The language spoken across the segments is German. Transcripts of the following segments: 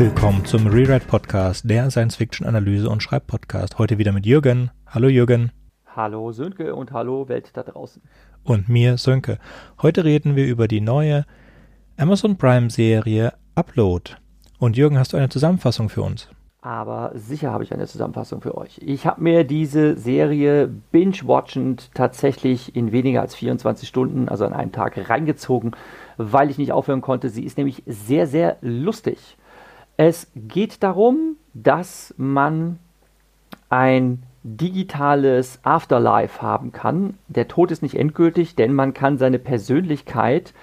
Willkommen zum Rewrite Podcast, der Science-Fiction-Analyse- und Schreibpodcast. Heute wieder mit Jürgen. Hallo Jürgen. Hallo Sönke und hallo Welt da draußen. Und mir Sönke. Heute reden wir über die neue Amazon Prime-Serie Upload. Und Jürgen, hast du eine Zusammenfassung für uns? Aber sicher habe ich eine Zusammenfassung für euch. Ich habe mir diese Serie binge-watchend tatsächlich in weniger als 24 Stunden, also an einem Tag, reingezogen, weil ich nicht aufhören konnte. Sie ist nämlich sehr, sehr lustig. Es geht darum, dass man ein digitales Afterlife haben kann. Der Tod ist nicht endgültig, denn man kann seine Persönlichkeit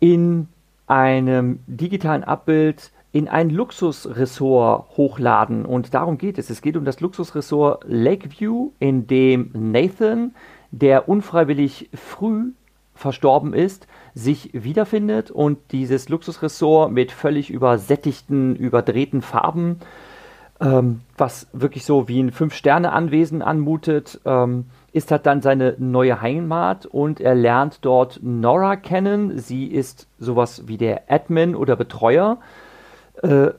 in einem digitalen Abbild in ein Luxusressort hochladen. Und darum geht es. Es geht um das Luxusressort Lakeview, in dem Nathan, der unfreiwillig früh verstorben ist, sich wiederfindet und dieses Luxusressort mit völlig übersättigten, überdrehten Farben, ähm, was wirklich so wie ein Fünf-Sterne-Anwesen anmutet, ähm, ist halt dann seine neue Heimat und er lernt dort Nora kennen. Sie ist sowas wie der Admin oder Betreuer äh,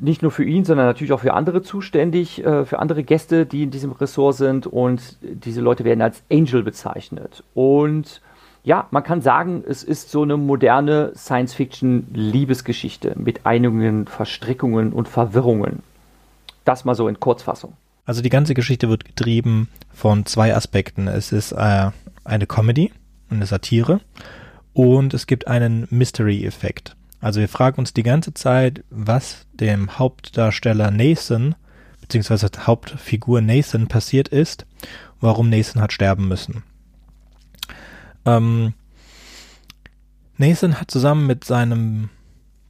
nicht nur für ihn, sondern natürlich auch für andere zuständig, äh, für andere Gäste, die in diesem Ressort sind. Und diese Leute werden als Angel bezeichnet. Und ja, man kann sagen, es ist so eine moderne Science-Fiction-Liebesgeschichte mit einigen Verstrickungen und Verwirrungen. Das mal so in Kurzfassung. Also die ganze Geschichte wird getrieben von zwei Aspekten. Es ist äh, eine Comedy, eine Satire und es gibt einen Mystery-Effekt. Also wir fragen uns die ganze Zeit, was dem Hauptdarsteller Nathan, beziehungsweise Hauptfigur Nathan passiert ist, warum Nathan hat sterben müssen. Ähm, Nathan hat zusammen mit seinem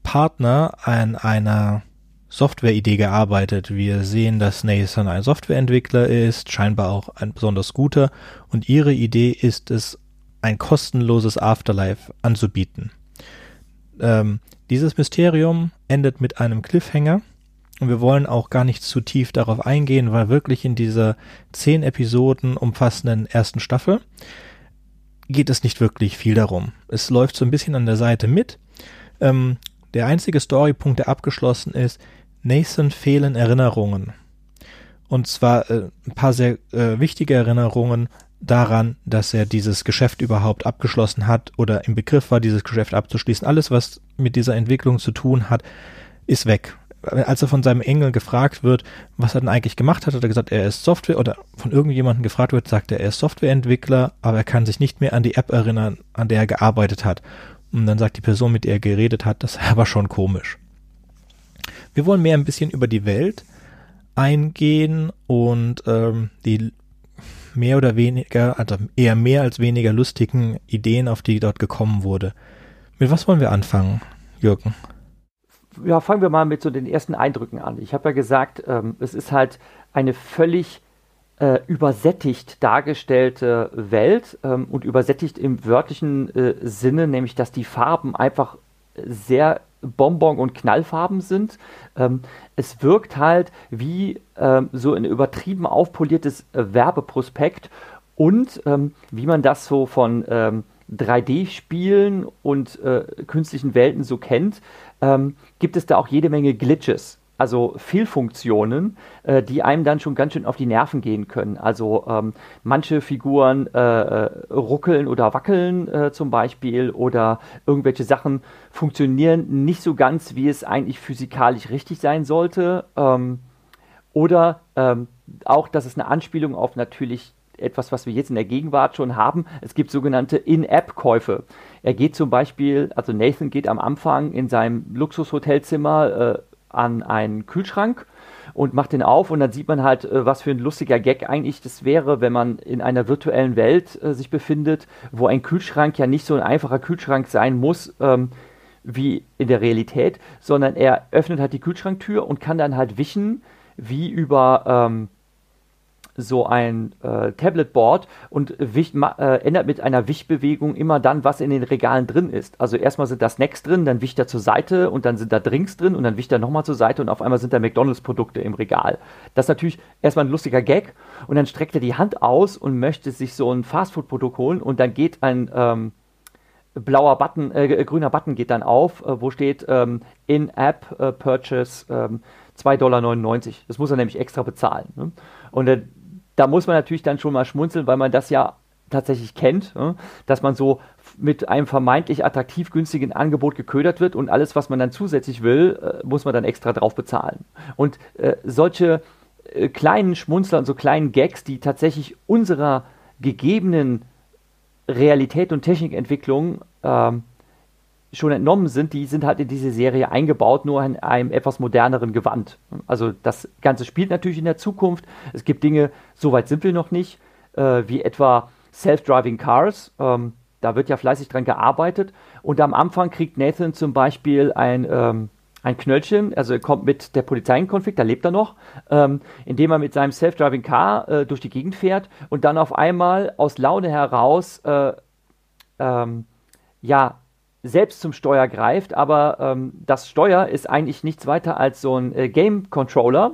Partner an einer Softwareidee gearbeitet. Wir sehen, dass Nathan ein Softwareentwickler ist, scheinbar auch ein besonders guter, und ihre Idee ist es, ein kostenloses Afterlife anzubieten. Ähm, dieses Mysterium endet mit einem Cliffhanger und wir wollen auch gar nicht zu tief darauf eingehen, weil wirklich in dieser zehn Episoden umfassenden ersten Staffel geht es nicht wirklich viel darum. Es läuft so ein bisschen an der Seite mit. Ähm, der einzige Storypunkt, der abgeschlossen ist, Nathan fehlen Erinnerungen. Und zwar äh, ein paar sehr äh, wichtige Erinnerungen daran, dass er dieses Geschäft überhaupt abgeschlossen hat oder im Begriff war, dieses Geschäft abzuschließen. Alles, was mit dieser Entwicklung zu tun hat, ist weg. Als er von seinem Engel gefragt wird, was er denn eigentlich gemacht hat, hat er gesagt, er ist Software oder von irgendjemandem gefragt wird, sagt er, er ist Softwareentwickler, aber er kann sich nicht mehr an die App erinnern, an der er gearbeitet hat. Und dann sagt die Person, mit der er geredet hat, das war schon komisch. Wir wollen mehr ein bisschen über die Welt eingehen und ähm, die mehr oder weniger, also eher mehr als weniger lustigen Ideen, auf die dort gekommen wurde. Mit was wollen wir anfangen, Jürgen? Ja, fangen wir mal mit so den ersten Eindrücken an. Ich habe ja gesagt, ähm, es ist halt eine völlig äh, übersättigt dargestellte Welt ähm, und übersättigt im wörtlichen äh, Sinne, nämlich dass die Farben einfach sehr Bonbon- und Knallfarben sind. Ähm, es wirkt halt wie ähm, so ein übertrieben aufpoliertes äh, Werbeprospekt und ähm, wie man das so von 3D-Spielen ähm, und äh, künstlichen Welten so kennt, ähm, gibt es da auch jede Menge Glitches also Fehlfunktionen, äh, die einem dann schon ganz schön auf die Nerven gehen können. Also ähm, manche Figuren äh, äh, ruckeln oder wackeln äh, zum Beispiel oder irgendwelche Sachen funktionieren nicht so ganz, wie es eigentlich physikalisch richtig sein sollte. Ähm, oder ähm, auch, dass es eine Anspielung auf natürlich etwas, was wir jetzt in der Gegenwart schon haben. Es gibt sogenannte In-App-Käufe. Er geht zum Beispiel, also Nathan geht am Anfang in seinem Luxushotelzimmer äh, an einen Kühlschrank und macht den auf und dann sieht man halt, äh, was für ein lustiger Gag eigentlich das wäre, wenn man in einer virtuellen Welt äh, sich befindet, wo ein Kühlschrank ja nicht so ein einfacher Kühlschrank sein muss ähm, wie in der Realität, sondern er öffnet halt die Kühlschranktür und kann dann halt wischen wie über ähm, so ein äh, Tabletboard und wicht, äh, ändert mit einer Wichbewegung immer dann, was in den Regalen drin ist. Also erstmal sind da Snacks drin, dann wicht er zur Seite und dann sind da Drinks drin und dann wicht er nochmal zur Seite und auf einmal sind da McDonalds-Produkte im Regal. Das ist natürlich erstmal ein lustiger Gag und dann streckt er die Hand aus und möchte sich so ein Fastfood-Produkt holen und dann geht ein ähm, blauer Button, äh, grüner Button geht dann auf, äh, wo steht ähm, In-App äh, Purchase ähm, 2,99 Dollar. Das muss er nämlich extra bezahlen. Ne? Und da muss man natürlich dann schon mal schmunzeln, weil man das ja tatsächlich kennt, ne? dass man so mit einem vermeintlich attraktiv günstigen Angebot geködert wird und alles, was man dann zusätzlich will, äh, muss man dann extra drauf bezahlen. Und äh, solche äh, kleinen Schmunzler und so kleinen Gags, die tatsächlich unserer gegebenen Realität und Technikentwicklung ähm, schon entnommen sind, die sind halt in diese Serie eingebaut, nur in einem etwas moderneren Gewand. Also das Ganze spielt natürlich in der Zukunft. Es gibt Dinge, so weit sind wir noch nicht, äh, wie etwa Self-Driving Cars. Ähm, da wird ja fleißig dran gearbeitet. Und am Anfang kriegt Nathan zum Beispiel ein, ähm, ein Knöllchen, also er kommt mit der Polizei in Konflikt, da lebt er noch, ähm, indem er mit seinem Self-Driving Car äh, durch die Gegend fährt und dann auf einmal aus Laune heraus, äh, ähm, ja, selbst zum Steuer greift, aber ähm, das Steuer ist eigentlich nichts weiter als so ein äh, Game Controller.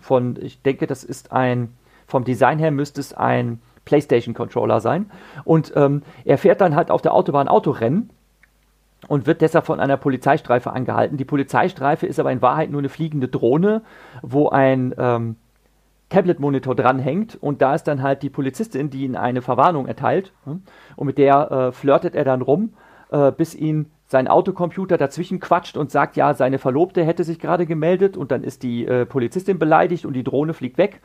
Von, ich denke, das ist ein, vom Design her müsste es ein PlayStation Controller sein. Und ähm, er fährt dann halt auf der Autobahn Autorennen und wird deshalb von einer Polizeistreife angehalten. Die Polizeistreife ist aber in Wahrheit nur eine fliegende Drohne, wo ein ähm, Tablet-Monitor dranhängt. Und da ist dann halt die Polizistin, die ihn eine Verwarnung erteilt hm, und mit der äh, flirtet er dann rum, äh, bis ihn sein Autocomputer dazwischen quatscht und sagt, ja, seine Verlobte hätte sich gerade gemeldet und dann ist die äh, Polizistin beleidigt und die Drohne fliegt weg.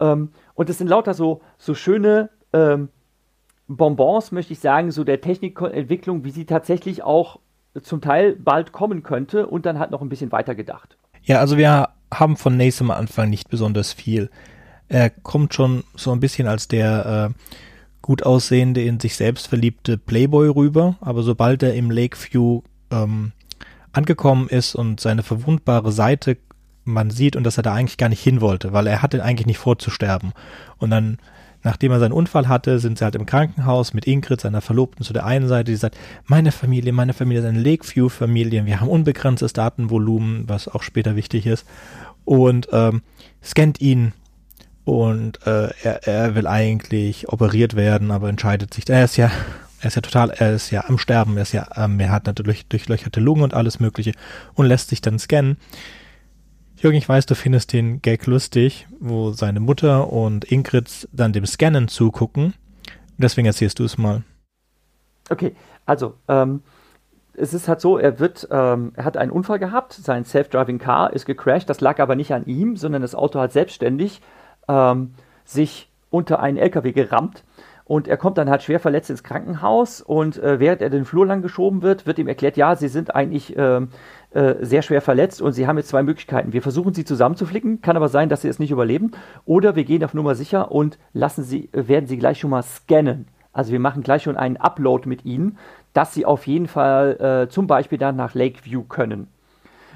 Ähm, und es sind lauter so, so schöne ähm, Bonbons, möchte ich sagen, so der Technikentwicklung, wie sie tatsächlich auch zum Teil bald kommen könnte und dann halt noch ein bisschen weiter gedacht. Ja, also wir haben von Nace am Anfang nicht besonders viel. Er kommt schon so ein bisschen als der äh, gut aussehende, in sich selbst verliebte Playboy rüber, aber sobald er im Lakeview ähm, angekommen ist und seine verwundbare Seite man sieht und dass er da eigentlich gar nicht hin wollte, weil er hatte eigentlich nicht vor zu sterben. Und dann Nachdem er seinen Unfall hatte, sind sie halt im Krankenhaus mit Ingrid, seiner Verlobten, zu der einen Seite, die sagt, meine Familie, meine Familie ist eine Lakeview-Familie, wir haben unbegrenztes Datenvolumen, was auch später wichtig ist, und ähm, scannt ihn und äh, er, er will eigentlich operiert werden, aber entscheidet sich, er ist ja er ist ja total, er ist ja am Sterben, er ist ja, ähm, er hat natürlich durchlöcherte Lungen und alles mögliche und lässt sich dann scannen. Jürgen, ich weiß, du findest den Gag lustig, wo seine Mutter und Ingrid dann dem Scannen zugucken. Deswegen erzählst du es mal. Okay, also ähm, es ist halt so, er wird, ähm, er hat einen Unfall gehabt, sein Self-Driving Car ist gecrashed, das lag aber nicht an ihm, sondern das Auto hat selbstständig ähm, sich unter einen LKW gerammt und er kommt dann halt schwer verletzt ins Krankenhaus und äh, während er den Flur lang geschoben wird, wird ihm erklärt, ja, sie sind eigentlich äh, äh, sehr schwer verletzt und sie haben jetzt zwei Möglichkeiten. Wir versuchen sie zusammenzuflicken, kann aber sein, dass sie es nicht überleben, oder wir gehen auf Nummer sicher und lassen sie, werden sie gleich schon mal scannen. Also wir machen gleich schon einen Upload mit ihnen, dass sie auf jeden Fall äh, zum Beispiel dann nach Lakeview können.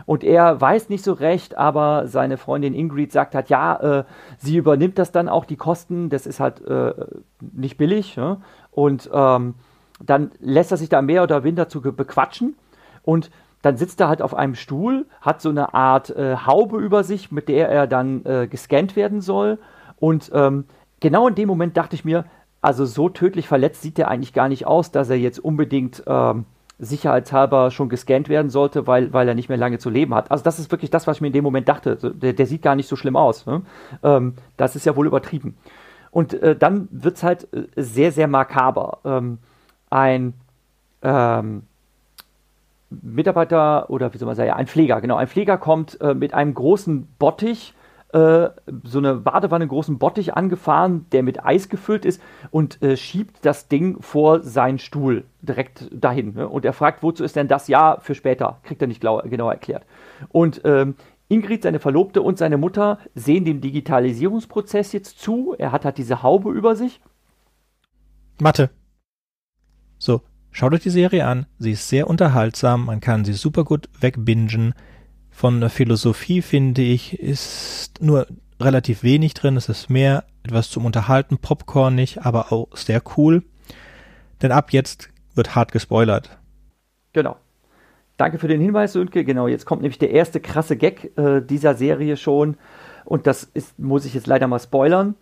Und er weiß nicht so recht, aber seine Freundin Ingrid sagt halt, ja, äh, sie übernimmt das dann auch, die Kosten, das ist halt äh, nicht billig. Ja? Und ähm, dann lässt er sich da mehr oder weniger zu bequatschen und dann sitzt er halt auf einem Stuhl, hat so eine Art äh, Haube über sich, mit der er dann äh, gescannt werden soll. Und ähm, genau in dem Moment dachte ich mir, also so tödlich verletzt sieht er eigentlich gar nicht aus, dass er jetzt unbedingt ähm, sicherheitshalber schon gescannt werden sollte, weil, weil er nicht mehr lange zu leben hat. Also das ist wirklich das, was ich mir in dem Moment dachte. Der, der sieht gar nicht so schlimm aus. Ne? Ähm, das ist ja wohl übertrieben. Und äh, dann wird es halt äh, sehr, sehr makaber. Ähm, ein ähm, Mitarbeiter oder wie soll man sagen, ein Pfleger, genau, ein Pfleger kommt äh, mit einem großen Bottich äh, so eine Badewanne, großen Bottich angefahren, der mit Eis gefüllt ist und äh, schiebt das Ding vor seinen Stuhl direkt dahin. Ne? Und er fragt, wozu ist denn das? Ja, für später. Kriegt er nicht genau erklärt. Und ähm, Ingrid, seine Verlobte und seine Mutter sehen dem Digitalisierungsprozess jetzt zu. Er hat halt diese Haube über sich. Mathe. So, schaut euch die Serie an. Sie ist sehr unterhaltsam. Man kann sie super gut wegbingen. Von der Philosophie finde ich, ist nur relativ wenig drin. Es ist mehr etwas zum Unterhalten, popcornig, aber auch sehr cool. Denn ab jetzt wird hart gespoilert. Genau. Danke für den Hinweis, Sönke. Genau, jetzt kommt nämlich der erste krasse Gag äh, dieser Serie schon. Und das ist, muss ich jetzt leider mal spoilern.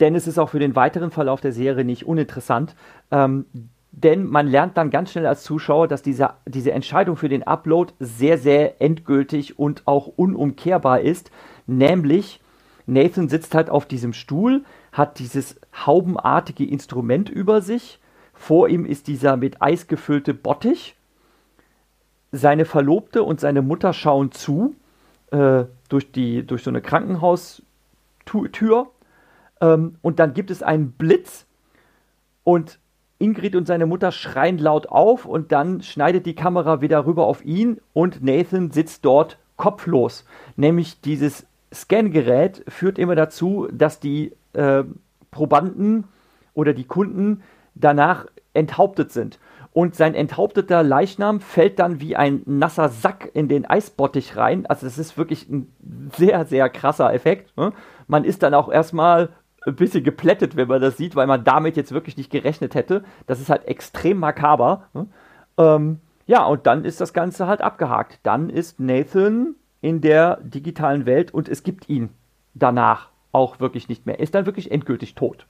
Denn es ist auch für den weiteren Verlauf der Serie nicht uninteressant. Ähm, denn man lernt dann ganz schnell als Zuschauer, dass diese, diese Entscheidung für den Upload sehr, sehr endgültig und auch unumkehrbar ist. Nämlich, Nathan sitzt halt auf diesem Stuhl, hat dieses haubenartige Instrument über sich. Vor ihm ist dieser mit Eis gefüllte Bottich. Seine Verlobte und seine Mutter schauen zu äh, durch, die, durch so eine Krankenhaustür. Ähm, und dann gibt es einen Blitz und Ingrid und seine Mutter schreien laut auf und dann schneidet die Kamera wieder rüber auf ihn und Nathan sitzt dort kopflos. Nämlich dieses Scangerät führt immer dazu, dass die äh, Probanden oder die Kunden danach enthauptet sind. Und sein enthaupteter Leichnam fällt dann wie ein nasser Sack in den Eisbottich rein. Also das ist wirklich ein sehr, sehr krasser Effekt. Ne? Man ist dann auch erstmal ein bisschen geplättet, wenn man das sieht, weil man damit jetzt wirklich nicht gerechnet hätte. Das ist halt extrem makaber. Ne? Ähm, ja, und dann ist das Ganze halt abgehakt. Dann ist Nathan in der digitalen Welt und es gibt ihn danach auch wirklich nicht mehr. Er ist dann wirklich endgültig tot.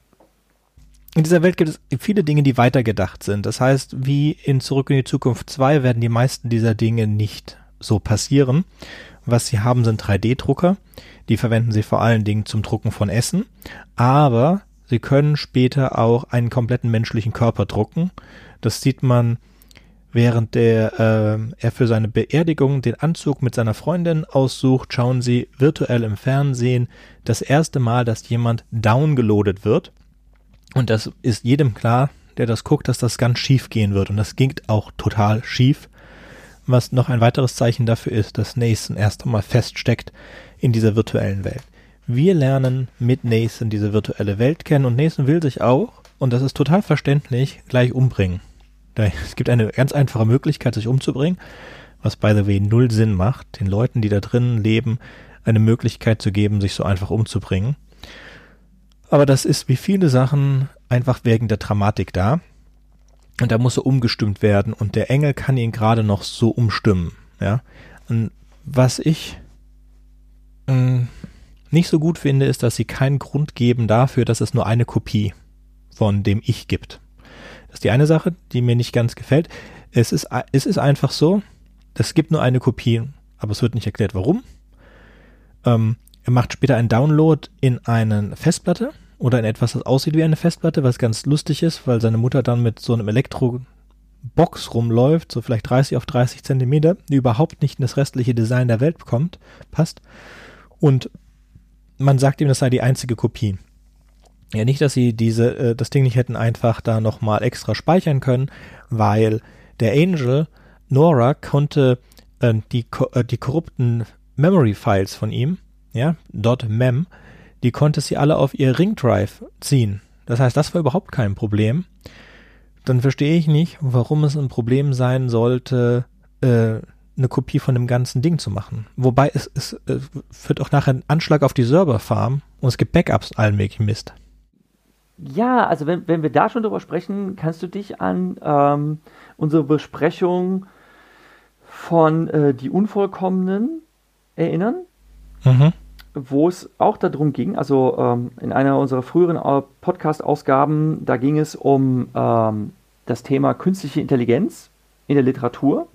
In dieser Welt gibt es viele Dinge, die weitergedacht sind. Das heißt, wie in Zurück in die Zukunft 2 werden die meisten dieser Dinge nicht so passieren. Was sie haben, sind 3D-Drucker. Die verwenden sie vor allen Dingen zum Drucken von Essen. Aber sie können später auch einen kompletten menschlichen Körper drucken. Das sieht man, während der, äh, er für seine Beerdigung den Anzug mit seiner Freundin aussucht, schauen sie virtuell im Fernsehen das erste Mal, dass jemand downgeloadet wird. Und das ist jedem klar, der das guckt, dass das ganz schief gehen wird. Und das ging auch total schief was noch ein weiteres Zeichen dafür ist, dass Nathan erst einmal feststeckt in dieser virtuellen Welt. Wir lernen mit Nathan diese virtuelle Welt kennen und Nathan will sich auch, und das ist total verständlich, gleich umbringen. Es gibt eine ganz einfache Möglichkeit, sich umzubringen, was by the way null Sinn macht, den Leuten, die da drinnen leben, eine Möglichkeit zu geben, sich so einfach umzubringen. Aber das ist wie viele Sachen einfach wegen der Dramatik da. Und da muss er umgestimmt werden und der Engel kann ihn gerade noch so umstimmen. Ja. Und was ich mh, mm, nicht so gut finde, ist, dass sie keinen Grund geben dafür, dass es nur eine Kopie von dem Ich gibt. Das ist die eine Sache, die mir nicht ganz gefällt. Es ist, es ist einfach so, es gibt nur eine Kopie, aber es wird nicht erklärt, warum. Ähm, er macht später einen Download in eine Festplatte oder in etwas, das aussieht wie eine Festplatte, was ganz lustig ist, weil seine Mutter dann mit so einem Elektro-Box rumläuft, so vielleicht 30 auf 30 Zentimeter, die überhaupt nicht in das restliche Design der Welt kommt, passt. Und man sagt ihm, das sei die einzige Kopie. Ja, nicht, dass sie diese, äh, das Ding nicht hätten einfach da nochmal extra speichern können, weil der Angel, Nora, konnte äh, die, äh, die korrupten Memory-Files von ihm, ja, .mem, die konnte sie alle auf ihr Ring Drive ziehen. Das heißt, das war überhaupt kein Problem. Dann verstehe ich nicht, warum es ein Problem sein sollte, äh, eine Kopie von dem ganzen Ding zu machen. Wobei es, es äh, führt auch nachher einen Anschlag auf die Serverfarm und es gibt Backups, allen möglichen Mist. Ja, also wenn, wenn wir da schon drüber sprechen, kannst du dich an ähm, unsere Besprechung von äh, Die Unvollkommenen erinnern? Mhm wo es auch darum ging, also ähm, in einer unserer früheren äh, Podcast-Ausgaben, da ging es um ähm, das Thema künstliche Intelligenz in der Literatur.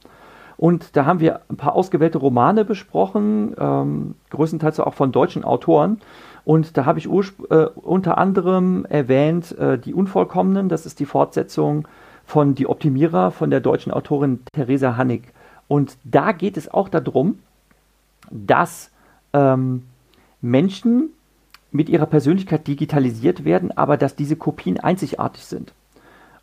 Und da haben wir ein paar ausgewählte Romane besprochen, ähm, größtenteils auch von deutschen Autoren. Und da habe ich äh, unter anderem erwähnt äh, Die Unvollkommenen, das ist die Fortsetzung von Die Optimierer von der deutschen Autorin Theresa Hannig. Und da geht es auch darum, dass ähm, Menschen mit ihrer Persönlichkeit digitalisiert werden, aber dass diese Kopien einzigartig sind.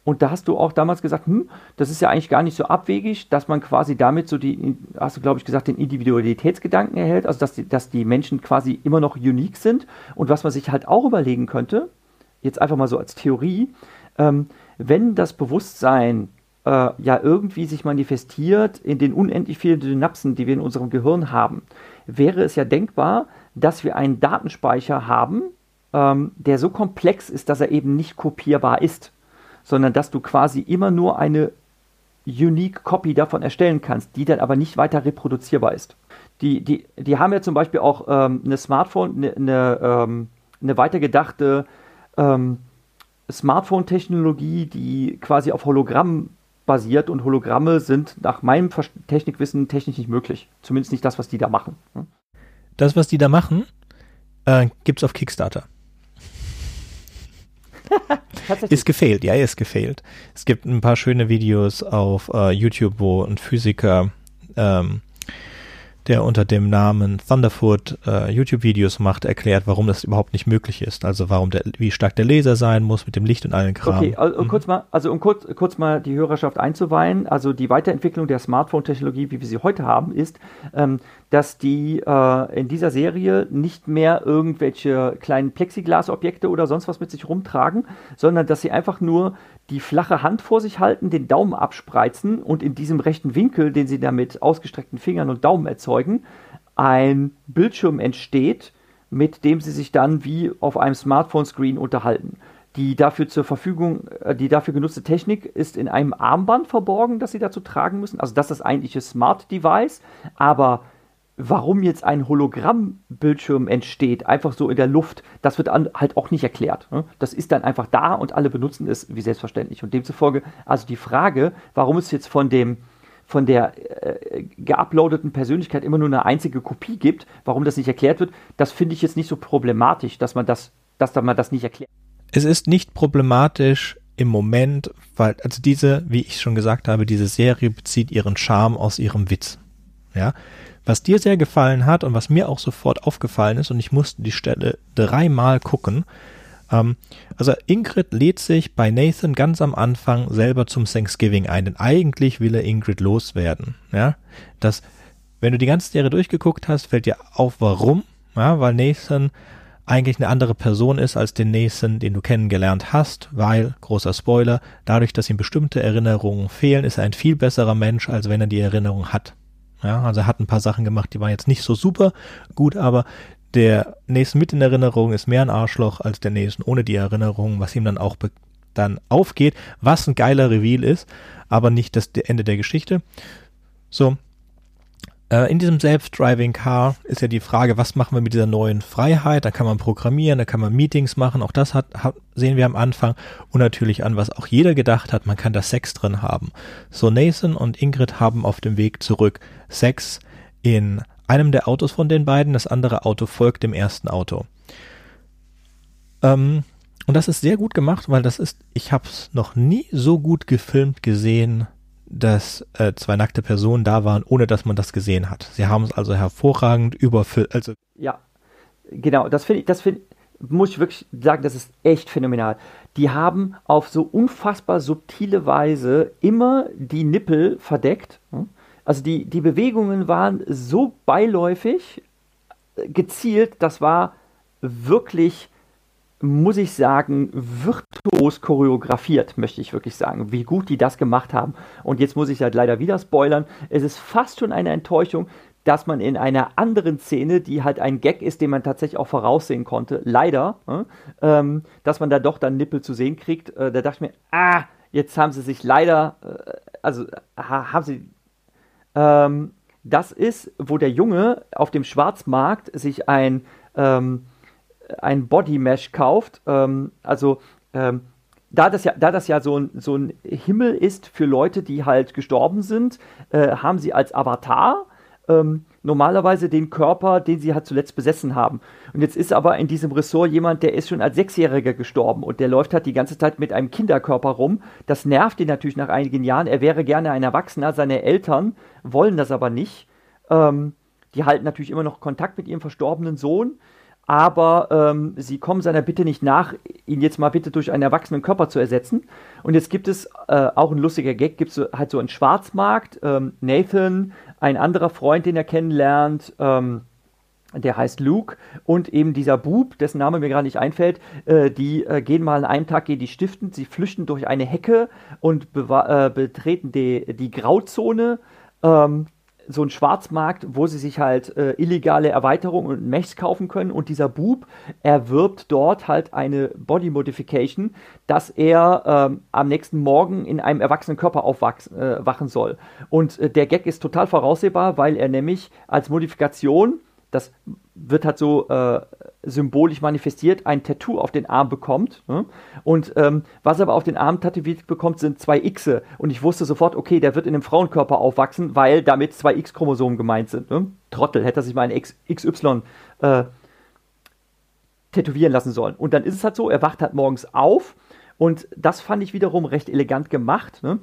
Und da hast du auch damals gesagt, hm, das ist ja eigentlich gar nicht so abwegig, dass man quasi damit so die, hast du glaube ich gesagt, den Individualitätsgedanken erhält, also dass die, dass die Menschen quasi immer noch unique sind. Und was man sich halt auch überlegen könnte, jetzt einfach mal so als Theorie, ähm, wenn das Bewusstsein äh, ja irgendwie sich manifestiert in den unendlich vielen Synapsen, die wir in unserem Gehirn haben, wäre es ja denkbar, dass wir einen Datenspeicher haben, ähm, der so komplex ist, dass er eben nicht kopierbar ist, sondern dass du quasi immer nur eine unique Copy davon erstellen kannst, die dann aber nicht weiter reproduzierbar ist. Die, die, die haben ja zum Beispiel auch ähm, eine Smartphone, eine, eine, ähm, eine weitergedachte ähm, Smartphone-Technologie, die quasi auf Hologramm basiert und Hologramme sind nach meinem Technikwissen technisch nicht möglich. Zumindest nicht das, was die da machen. Das, was die da machen, äh, gibt es auf Kickstarter. ist gefailt, ja, ist gefailt. Es gibt ein paar schöne Videos auf äh, YouTube, wo ein Physiker ähm, der unter dem Namen Thunderfoot äh, YouTube-Videos macht, erklärt, warum das überhaupt nicht möglich ist. Also warum der, wie stark der Laser sein muss mit dem Licht und allen Kram. Okay, also, mhm. kurz mal, also um kurz, kurz mal die Hörerschaft einzuweihen, also die Weiterentwicklung der Smartphone-Technologie, wie wir sie heute haben, ist, ähm, dass die äh, in dieser Serie nicht mehr irgendwelche kleinen Plexiglas-Objekte oder sonst was mit sich rumtragen, sondern dass sie einfach nur die flache Hand vor sich halten, den Daumen abspreizen und in diesem rechten Winkel, den sie da mit ausgestreckten Fingern und Daumen erzeugen, ein Bildschirm entsteht, mit dem sie sich dann wie auf einem Smartphone-Screen unterhalten. Die dafür zur Verfügung, äh, die dafür genutzte Technik ist in einem Armband verborgen, das sie dazu tragen müssen. Also das ist das eigentliche Smart Device, aber warum jetzt ein Hologrammbildschirm entsteht, einfach so in der Luft, das wird an, halt auch nicht erklärt. Ne? Das ist dann einfach da und alle benutzen es wie selbstverständlich. Und demzufolge, also die Frage, warum es jetzt von dem von der äh, geuploadeten Persönlichkeit immer nur eine einzige Kopie gibt, warum das nicht erklärt wird, das finde ich jetzt nicht so problematisch, dass man das, dass man das nicht erklärt. Es ist nicht problematisch im Moment, weil, also diese, wie ich schon gesagt habe, diese Serie bezieht ihren Charme aus ihrem Witz. Ja, was dir sehr gefallen hat und was mir auch sofort aufgefallen ist, und ich musste die Stelle dreimal gucken, ähm, also Ingrid lädt sich bei Nathan ganz am Anfang selber zum Thanksgiving ein, denn eigentlich will er Ingrid loswerden. Ja, das, wenn du die ganze Serie durchgeguckt hast, fällt dir auf, warum. Ja, weil Nathan eigentlich eine andere Person ist als den Nathan, den du kennengelernt hast, weil, großer Spoiler, dadurch, dass ihm bestimmte Erinnerungen fehlen, ist er ein viel besserer Mensch, als wenn er die Erinnerung hat. Ja, also er hat ein paar Sachen gemacht, die waren jetzt nicht so super gut, aber der Nathan mit in Erinnerung ist mehr ein Arschloch als der Nathan ohne die Erinnerung, was ihm dann auch dann aufgeht, was ein geiler Reveal ist, aber nicht das Ende der Geschichte. So, äh, in diesem Self-Driving Car ist ja die Frage, was machen wir mit dieser neuen Freiheit? Da kann man programmieren, da kann man Meetings machen. Auch das hat, hat, sehen wir am Anfang. Und natürlich an, was auch jeder gedacht hat, man kann da Sex drin haben. So Nathan und Ingrid haben auf dem Weg zurück Sex in einem der Autos von den beiden. Das andere Auto folgt dem ersten Auto. Ähm, und das ist sehr gut gemacht, weil das ist, ich habe es noch nie so gut gefilmt gesehen dass äh, zwei nackte Personen da waren, ohne dass man das gesehen hat. Sie haben es also hervorragend überfüllt. Also ja, genau. Das finde ich, das finde muss ich wirklich sagen, das ist echt phänomenal. Die haben auf so unfassbar subtile Weise immer die Nippel verdeckt. Hm? Also die, die Bewegungen waren so beiläufig äh, gezielt, das war wirklich muss ich sagen, virtuos choreografiert, möchte ich wirklich sagen, wie gut die das gemacht haben. Und jetzt muss ich halt leider wieder spoilern. Es ist fast schon eine Enttäuschung, dass man in einer anderen Szene, die halt ein Gag ist, den man tatsächlich auch voraussehen konnte, leider, äh, dass man da doch dann Nippel zu sehen kriegt. Äh, da dachte ich mir, ah, jetzt haben sie sich leider, äh, also ha, haben sie, ähm, das ist, wo der Junge auf dem Schwarzmarkt sich ein, ähm, ein Body Mesh kauft, ähm, also ähm, da das ja, da das ja so ein, so ein Himmel ist für Leute, die halt gestorben sind, äh, haben sie als Avatar ähm, normalerweise den Körper, den sie halt zuletzt besessen haben. Und jetzt ist aber in diesem Ressort jemand, der ist schon als Sechsjähriger gestorben und der läuft halt die ganze Zeit mit einem Kinderkörper rum. Das nervt ihn natürlich nach einigen Jahren. Er wäre gerne ein Erwachsener, seine Eltern wollen das aber nicht. Ähm, die halten natürlich immer noch Kontakt mit ihrem verstorbenen Sohn aber ähm, sie kommen seiner Bitte nicht nach, ihn jetzt mal bitte durch einen erwachsenen Körper zu ersetzen. Und jetzt gibt es äh, auch ein lustiger Gag, gibt es halt so einen Schwarzmarkt. Ähm, Nathan, ein anderer Freund, den er kennenlernt, ähm, der heißt Luke und eben dieser Bub, dessen Name mir gerade nicht einfällt, äh, die äh, gehen mal an einem Tag, gehen die stiften, sie flüchten durch eine Hecke und äh, betreten die, die Grauzone. Ähm, so ein Schwarzmarkt, wo sie sich halt äh, illegale Erweiterungen und Mechs kaufen können und dieser Bub erwirbt dort halt eine Body Modification, dass er ähm, am nächsten Morgen in einem erwachsenen Körper aufwachen äh, soll. Und äh, der Gag ist total voraussehbar, weil er nämlich als Modifikation das wird halt so äh, symbolisch manifestiert, ein Tattoo auf den Arm bekommt. Ne? Und ähm, was er aber auf den Arm tätowiert bekommt, sind zwei Xe. Und ich wusste sofort, okay, der wird in einem Frauenkörper aufwachsen, weil damit zwei X-Chromosomen gemeint sind. Ne? Trottel, hätte er sich mal ein XY äh, tätowieren lassen sollen. Und dann ist es halt so, er wacht halt morgens auf und das fand ich wiederum recht elegant gemacht. Ne?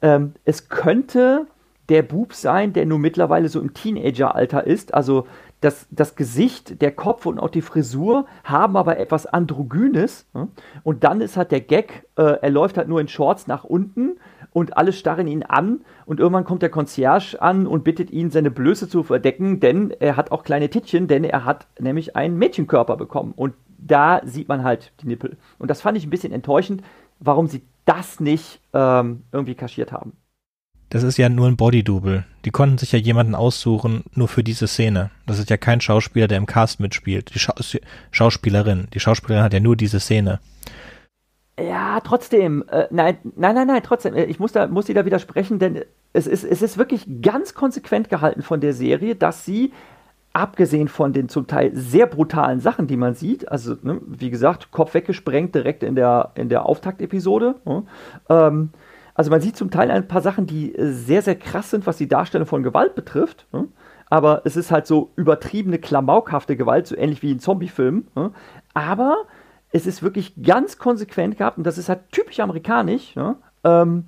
Ähm, es könnte der Bub sein, der nun mittlerweile so im Teenageralter ist. Also das, das Gesicht, der Kopf und auch die Frisur haben aber etwas Androgynes. Ne? Und dann ist halt der Gag, äh, er läuft halt nur in Shorts nach unten und alle starren ihn an. Und irgendwann kommt der Concierge an und bittet ihn, seine Blöße zu verdecken, denn er hat auch kleine Tittchen, denn er hat nämlich einen Mädchenkörper bekommen. Und da sieht man halt die Nippel. Und das fand ich ein bisschen enttäuschend, warum sie das nicht ähm, irgendwie kaschiert haben. Das ist ja nur ein Body-Double. Die konnten sich ja jemanden aussuchen, nur für diese Szene. Das ist ja kein Schauspieler, der im Cast mitspielt. Die Scha Schauspielerin. Die Schauspielerin hat ja nur diese Szene. Ja, trotzdem. Äh, nein, nein, nein, nein, trotzdem. Äh, ich muss da, muss sie da widersprechen, denn es ist, es ist wirklich ganz konsequent gehalten von der Serie, dass sie abgesehen von den zum Teil sehr brutalen Sachen, die man sieht, also ne, wie gesagt, Kopf weggesprengt direkt in der, in der Auftaktepisode. Ne, ähm, also man sieht zum Teil ein paar Sachen, die sehr, sehr krass sind, was die Darstellung von Gewalt betrifft. Ne, aber es ist halt so übertriebene, klamaukhafte Gewalt, so ähnlich wie in Zombiefilmen. Ne, aber es ist wirklich ganz konsequent gehabt und das ist halt typisch amerikanisch. Ne, ähm,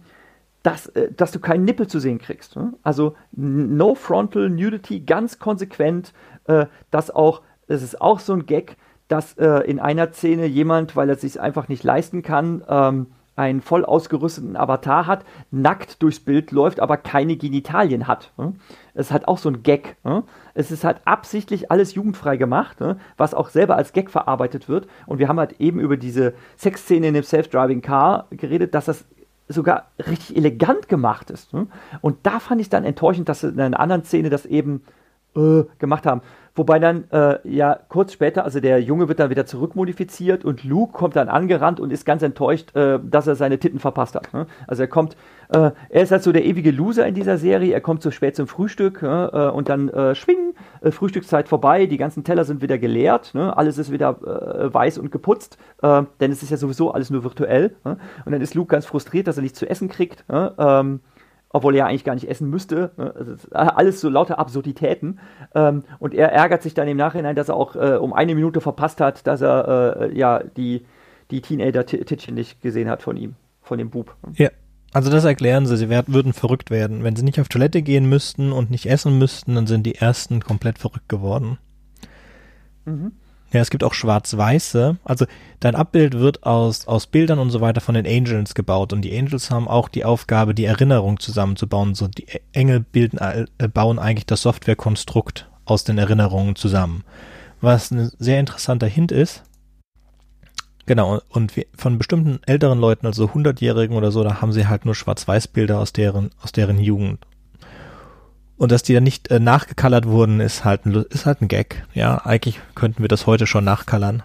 dass, äh, dass du keinen Nippel zu sehen kriegst. Also No Frontal Nudity ganz konsequent, äh, dass auch, es ist auch so ein Gag, dass äh, in einer Szene jemand, weil er sich einfach nicht leisten kann, ähm, einen voll ausgerüsteten Avatar hat, nackt durchs Bild läuft, aber keine Genitalien hat. Ne? Es ist halt auch so ein Gag. Ne? Es ist halt absichtlich alles jugendfrei gemacht, ne? was auch selber als Gag verarbeitet wird. Und wir haben halt eben über diese Sexszene in dem Self-Driving Car geredet, dass das sogar richtig elegant gemacht ist. Und da fand ich dann enttäuschend, dass in einer anderen Szene das eben äh, gemacht haben. Wobei dann, äh, ja, kurz später, also der Junge wird dann wieder zurückmodifiziert und Luke kommt dann angerannt und ist ganz enttäuscht, äh, dass er seine Titten verpasst hat. Ne? Also er kommt, äh, er ist halt so der ewige Loser in dieser Serie, er kommt zu spät zum Frühstück ne? äh, und dann äh, schwingen, äh, Frühstückszeit vorbei, die ganzen Teller sind wieder geleert, ne? alles ist wieder weiß und geputzt, denn es ist ja sowieso alles nur virtuell. Ne? Und dann ist Luke ganz frustriert, dass er nichts zu essen kriegt. Ne? Ähm, obwohl er ja eigentlich gar nicht essen müsste. Ne? Also alles so lauter Absurditäten. Ähm, und er ärgert sich dann im Nachhinein, dass er auch äh, um eine Minute verpasst hat, dass er äh, ja die, die Teenager-Tittchen nicht gesehen hat von ihm, von dem Bub. Ja. Also das erklären sie, sie werden, würden verrückt werden. Wenn sie nicht auf Toilette gehen müssten und nicht essen müssten, dann sind die ersten komplett verrückt geworden. Mhm. Ja, es gibt auch schwarz-weiße. Also dein Abbild wird aus, aus Bildern und so weiter von den Angels gebaut und die Angels haben auch die Aufgabe, die Erinnerung zusammenzubauen. So die Engel bilden, äh, bauen eigentlich das Softwarekonstrukt aus den Erinnerungen zusammen. Was ein sehr interessanter Hint ist. Genau, und von bestimmten älteren Leuten, also 100-Jährigen oder so, da haben sie halt nur Schwarz-Weiß-Bilder aus deren, aus deren Jugend. Und dass die dann nicht äh, nachgekallert wurden, ist halt, ein, ist halt ein Gag. Ja, eigentlich könnten wir das heute schon nachkallern.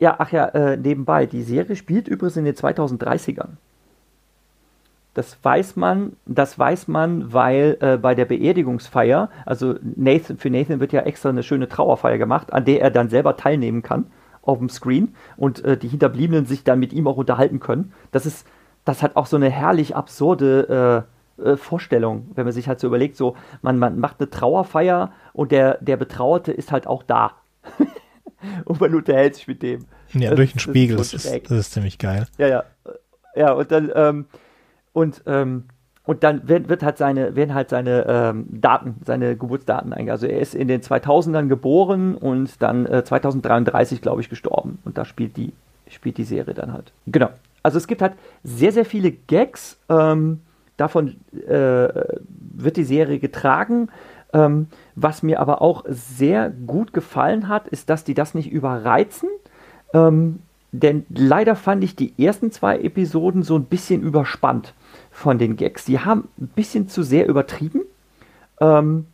Ja, ach ja, äh, nebenbei, die Serie spielt übrigens in den 2030ern. Das weiß man, das weiß man, weil äh, bei der Beerdigungsfeier, also Nathan, für Nathan wird ja extra eine schöne Trauerfeier gemacht, an der er dann selber teilnehmen kann auf dem Screen und äh, die Hinterbliebenen sich dann mit ihm auch unterhalten können. Das ist, das hat auch so eine herrlich absurde äh, äh, Vorstellung, wenn man sich halt so überlegt, so, man, man macht eine Trauerfeier und der, der Betrauerte ist halt auch da. und man unterhält sich mit dem. Ja, das, durch den Spiegel, das ist, das ist, ziemlich geil. Ja, ja. Ja, und dann, ähm, und, ähm, und dann wird, wird halt seine, werden halt seine ähm, Daten, seine Geburtsdaten eingegangen. Also er ist in den 2000ern geboren und dann äh, 2033, glaube ich, gestorben. Und da spielt die, spielt die Serie dann halt. Genau. Also es gibt halt sehr, sehr viele Gags. Ähm, davon äh, wird die Serie getragen. Ähm, was mir aber auch sehr gut gefallen hat, ist, dass die das nicht überreizen. Ähm, denn leider fand ich die ersten zwei Episoden so ein bisschen überspannt von den Gags. Die haben ein bisschen zu sehr übertrieben. Ähm,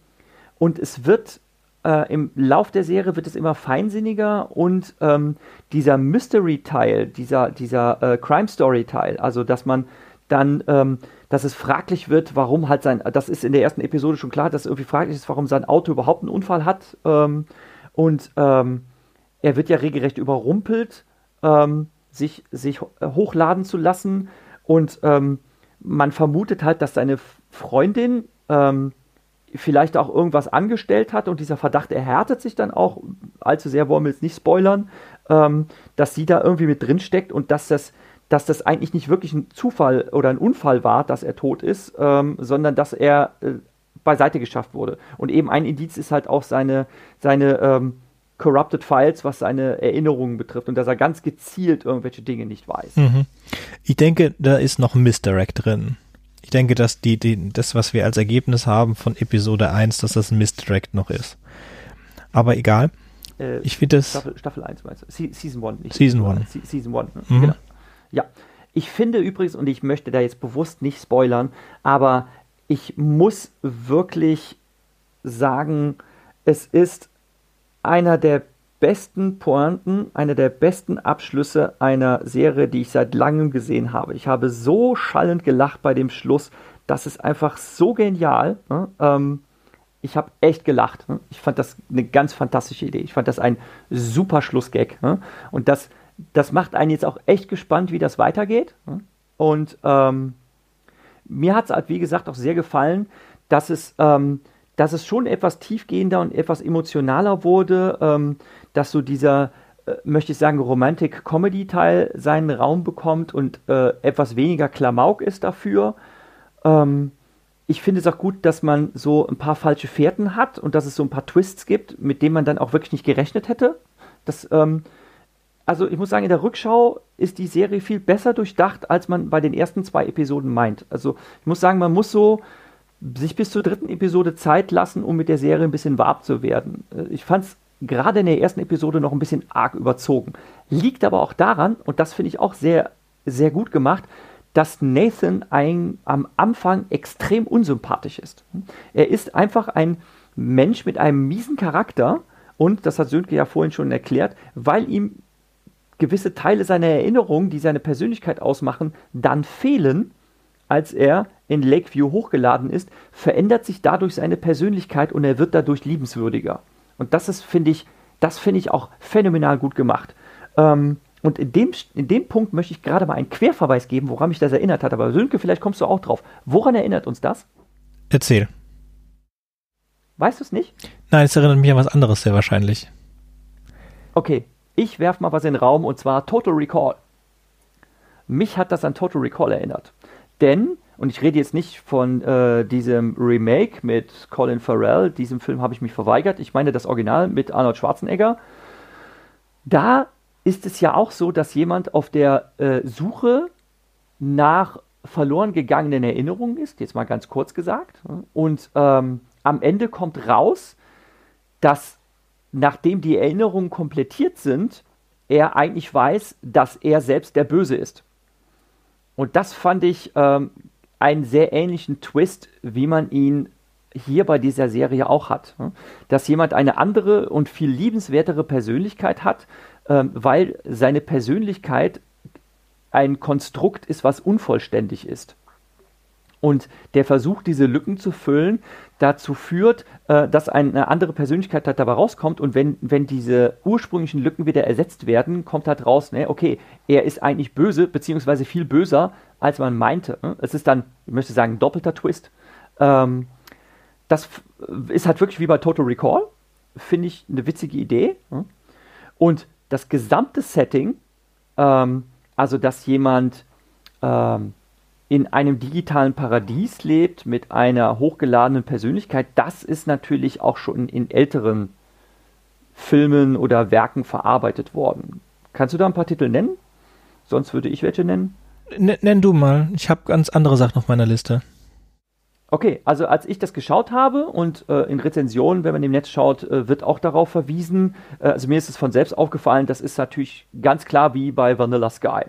und es wird äh, im Lauf der Serie wird es immer feinsinniger und ähm, dieser Mystery-Teil, dieser, dieser äh, Crime-Story-Teil, also dass man dann, ähm, dass es fraglich wird, warum halt sein, das ist in der ersten Episode schon klar, dass irgendwie fraglich ist, warum sein Auto überhaupt einen Unfall hat. Ähm, und ähm, er wird ja regelrecht überrumpelt, ähm, sich, sich hochladen zu lassen. Und ähm, man vermutet halt, dass seine Freundin ähm, vielleicht auch irgendwas angestellt hat und dieser Verdacht erhärtet sich dann auch, allzu sehr wollen wir jetzt nicht spoilern, dass sie da irgendwie mit drin steckt und dass das, dass das eigentlich nicht wirklich ein Zufall oder ein Unfall war, dass er tot ist, ähm, sondern dass er äh, beiseite geschafft wurde. Und eben ein Indiz ist halt auch seine, seine ähm, Corrupted Files, was seine Erinnerungen betrifft und dass er ganz gezielt irgendwelche Dinge nicht weiß. Mhm. Ich denke, da ist noch ein Misdirect drin. Ich denke, dass die, die, das, was wir als Ergebnis haben von Episode 1, dass das ein Misdirect noch ist. Aber egal. Äh, ich finde das. Staffel, Staffel 1 meinst du? Se Season 1, nicht Season 1. Season 1, ne? mhm. genau. Ja. Ich finde übrigens, und ich möchte da jetzt bewusst nicht spoilern, aber ich muss wirklich sagen, es ist einer der besten Pointen, einer der besten Abschlüsse einer Serie, die ich seit langem gesehen habe. Ich habe so schallend gelacht bei dem Schluss. Das ist einfach so genial. Ne? Ähm, ich habe echt gelacht. Ne? Ich fand das eine ganz fantastische Idee. Ich fand das ein super Schlussgag. Ne? Und das, das macht einen jetzt auch echt gespannt, wie das weitergeht. Und ähm, mir hat es halt, wie gesagt, auch sehr gefallen, dass es, ähm, dass es schon etwas tiefgehender und etwas emotionaler wurde. Ähm, dass so dieser, äh, möchte ich sagen, Romantic-Comedy-Teil seinen Raum bekommt und äh, etwas weniger Klamauk ist dafür. Ähm, ich finde es auch gut, dass man so ein paar falsche Fährten hat und dass es so ein paar Twists gibt, mit denen man dann auch wirklich nicht gerechnet hätte. Das, ähm, also ich muss sagen, in der Rückschau ist die Serie viel besser durchdacht, als man bei den ersten zwei Episoden meint. Also ich muss sagen, man muss so sich bis zur dritten Episode Zeit lassen, um mit der Serie ein bisschen warm zu werden. Äh, ich fand es gerade in der ersten Episode noch ein bisschen arg überzogen. Liegt aber auch daran, und das finde ich auch sehr, sehr gut gemacht, dass Nathan ein, am Anfang extrem unsympathisch ist. Er ist einfach ein Mensch mit einem miesen Charakter und, das hat Sönke ja vorhin schon erklärt, weil ihm gewisse Teile seiner Erinnerungen, die seine Persönlichkeit ausmachen, dann fehlen, als er in Lakeview hochgeladen ist, verändert sich dadurch seine Persönlichkeit und er wird dadurch liebenswürdiger. Und das ist, finde ich, das finde ich auch phänomenal gut gemacht. Ähm, und in dem, in dem Punkt möchte ich gerade mal einen Querverweis geben, woran mich das erinnert hat. Aber Sönke, vielleicht kommst du auch drauf. Woran erinnert uns das? Erzähl. Weißt du es nicht? Nein, es erinnert mich an was anderes sehr wahrscheinlich. Okay, ich werfe mal was in den Raum und zwar Total Recall. Mich hat das an Total Recall erinnert. Denn und ich rede jetzt nicht von äh, diesem Remake mit Colin Farrell. Diesem Film habe ich mich verweigert. Ich meine das Original mit Arnold Schwarzenegger. Da ist es ja auch so, dass jemand auf der äh, Suche nach verloren gegangenen Erinnerungen ist, jetzt mal ganz kurz gesagt. Und ähm, am Ende kommt raus, dass nachdem die Erinnerungen komplettiert sind, er eigentlich weiß, dass er selbst der Böse ist. Und das fand ich ähm, einen sehr ähnlichen Twist, wie man ihn hier bei dieser Serie auch hat. Dass jemand eine andere und viel liebenswertere Persönlichkeit hat, ähm, weil seine Persönlichkeit ein Konstrukt ist, was unvollständig ist. Und der Versuch, diese Lücken zu füllen, dazu führt, äh, dass eine andere Persönlichkeit halt dabei rauskommt. Und wenn, wenn diese ursprünglichen Lücken wieder ersetzt werden, kommt halt raus, ne, okay, er ist eigentlich böse, beziehungsweise viel böser, als man meinte. Ne? Es ist dann, ich möchte sagen, ein doppelter Twist. Ähm, das ist halt wirklich wie bei Total Recall. Finde ich eine witzige Idee. Ne? Und das gesamte Setting, ähm, also dass jemand ähm, in einem digitalen Paradies lebt mit einer hochgeladenen Persönlichkeit, das ist natürlich auch schon in älteren Filmen oder Werken verarbeitet worden. Kannst du da ein paar Titel nennen? Sonst würde ich welche nennen. Nenn du mal. Ich habe ganz andere Sachen auf meiner Liste. Okay, also als ich das geschaut habe und äh, in Rezensionen, wenn man im Netz schaut, äh, wird auch darauf verwiesen. Äh, also mir ist es von selbst aufgefallen, das ist natürlich ganz klar wie bei Vanilla Sky.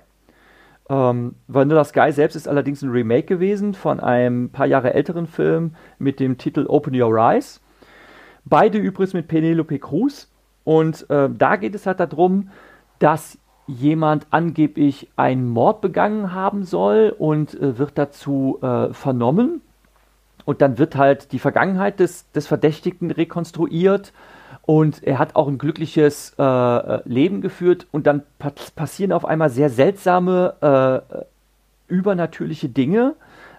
Ähm, Vanilla Sky selbst ist allerdings ein Remake gewesen von einem paar Jahre älteren Film mit dem Titel Open Your Eyes. Beide übrigens mit Penelope Cruz. Und äh, da geht es halt darum, dass jemand angeblich einen Mord begangen haben soll und äh, wird dazu äh, vernommen. Und dann wird halt die Vergangenheit des, des Verdächtigen rekonstruiert und er hat auch ein glückliches äh, äh Leben geführt und dann passieren auf einmal sehr seltsame, äh, übernatürliche Dinge,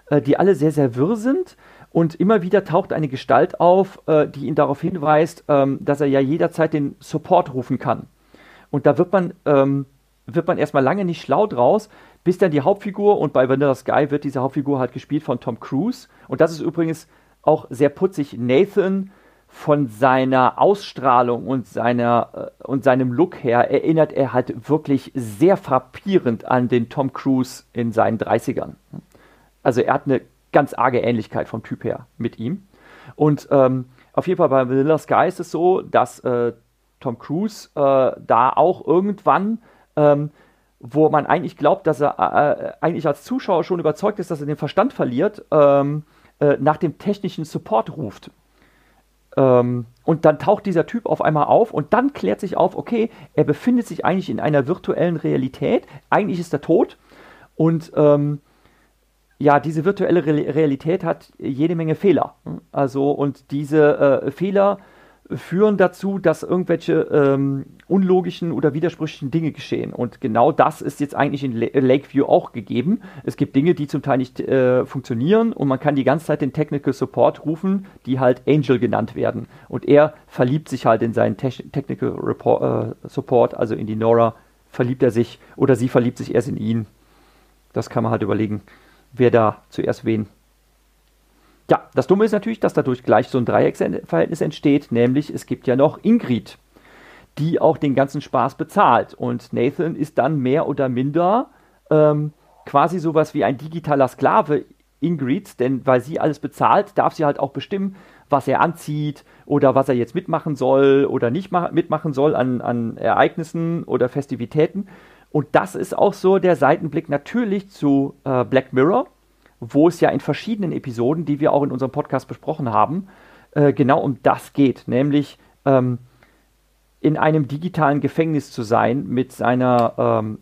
äh, die alle sehr, sehr wirr sind. Und immer wieder taucht eine Gestalt auf, äh, die ihn darauf hinweist, ähm, dass er ja jederzeit den Support rufen kann. Und da wird man, ähm, wird man erstmal lange nicht schlau draus, bis dann die Hauptfigur, und bei Vanilla Sky wird diese Hauptfigur halt gespielt von Tom Cruise. Und das ist übrigens auch sehr putzig. Nathan von seiner Ausstrahlung und, seiner, äh, und seinem Look her erinnert er halt wirklich sehr frappierend an den Tom Cruise in seinen 30ern. Also er hat eine ganz arge Ähnlichkeit vom Typ her mit ihm. Und ähm, auf jeden Fall bei Vanilla Sky ist es so, dass äh, Tom Cruise äh, da auch irgendwann, ähm, wo man eigentlich glaubt, dass er äh, eigentlich als Zuschauer schon überzeugt ist, dass er den Verstand verliert, ähm, äh, nach dem technischen Support ruft. Ähm, und dann taucht dieser Typ auf einmal auf und dann klärt sich auf, okay, er befindet sich eigentlich in einer virtuellen Realität, eigentlich ist er tot und ähm, ja, diese virtuelle Re Realität hat jede Menge Fehler. Also und diese äh, Fehler führen dazu, dass irgendwelche ähm, unlogischen oder widersprüchlichen Dinge geschehen. Und genau das ist jetzt eigentlich in Lakeview auch gegeben. Es gibt Dinge, die zum Teil nicht äh, funktionieren und man kann die ganze Zeit den Technical Support rufen, die halt Angel genannt werden. Und er verliebt sich halt in seinen Te Technical Report, äh, Support, also in die Nora verliebt er sich oder sie verliebt sich erst in ihn. Das kann man halt überlegen, wer da zuerst wen ja, das Dumme ist natürlich, dass dadurch gleich so ein Dreiecksverhältnis entsteht, nämlich es gibt ja noch Ingrid, die auch den ganzen Spaß bezahlt. Und Nathan ist dann mehr oder minder ähm, quasi sowas wie ein digitaler Sklave Ingrids, denn weil sie alles bezahlt, darf sie halt auch bestimmen, was er anzieht oder was er jetzt mitmachen soll oder nicht mitmachen soll an, an Ereignissen oder Festivitäten. Und das ist auch so der Seitenblick natürlich zu äh, Black Mirror, wo es ja in verschiedenen Episoden, die wir auch in unserem Podcast besprochen haben, äh, genau um das geht, nämlich ähm, in einem digitalen Gefängnis zu sein mit seiner ähm,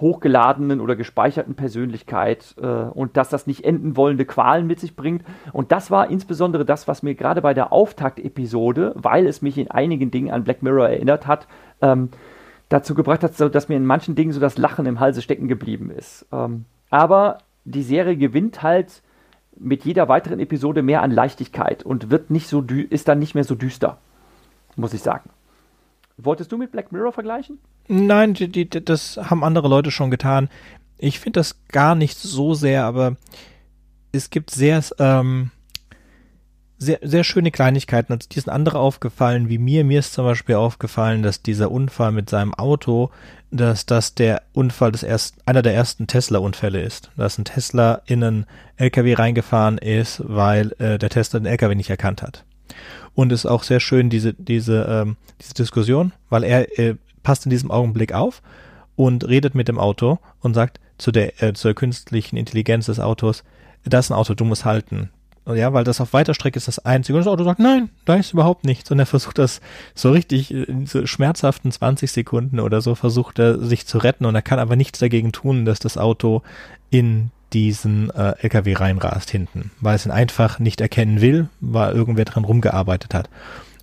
hochgeladenen oder gespeicherten Persönlichkeit äh, und dass das nicht enden wollende Qualen mit sich bringt. Und das war insbesondere das, was mir gerade bei der Auftaktepisode, weil es mich in einigen Dingen an Black Mirror erinnert hat, ähm, dazu gebracht hat, dass mir in manchen Dingen so das Lachen im Halse stecken geblieben ist. Ähm, aber die Serie gewinnt halt mit jeder weiteren Episode mehr an Leichtigkeit und wird nicht so ist dann nicht mehr so düster, muss ich sagen. Wolltest du mit Black Mirror vergleichen? Nein, die, die, das haben andere Leute schon getan. Ich finde das gar nicht so sehr, aber es gibt sehr ähm, sehr, sehr schöne Kleinigkeiten. Also die sind andere aufgefallen, wie mir. Mir ist zum Beispiel aufgefallen, dass dieser Unfall mit seinem Auto, dass das der Unfall des ersten, einer der ersten Tesla-Unfälle ist. Dass ein Tesla in einen LKW reingefahren ist, weil äh, der Tesla den LKW nicht erkannt hat. Und ist auch sehr schön diese, diese, ähm, diese Diskussion, weil er äh, passt in diesem Augenblick auf und redet mit dem Auto und sagt zu der, äh, zur künstlichen Intelligenz des Autos, das ist ein Auto, du musst halten ja, weil das auf weiter Strecke ist das einzige. Und das Auto sagt, nein, da ist überhaupt nichts. Und er versucht das so richtig in so schmerzhaften 20 Sekunden oder so versucht er sich zu retten und er kann aber nichts dagegen tun, dass das Auto in diesen äh, LKW reinrast hinten, weil es ihn einfach nicht erkennen will, weil irgendwer dran rumgearbeitet hat.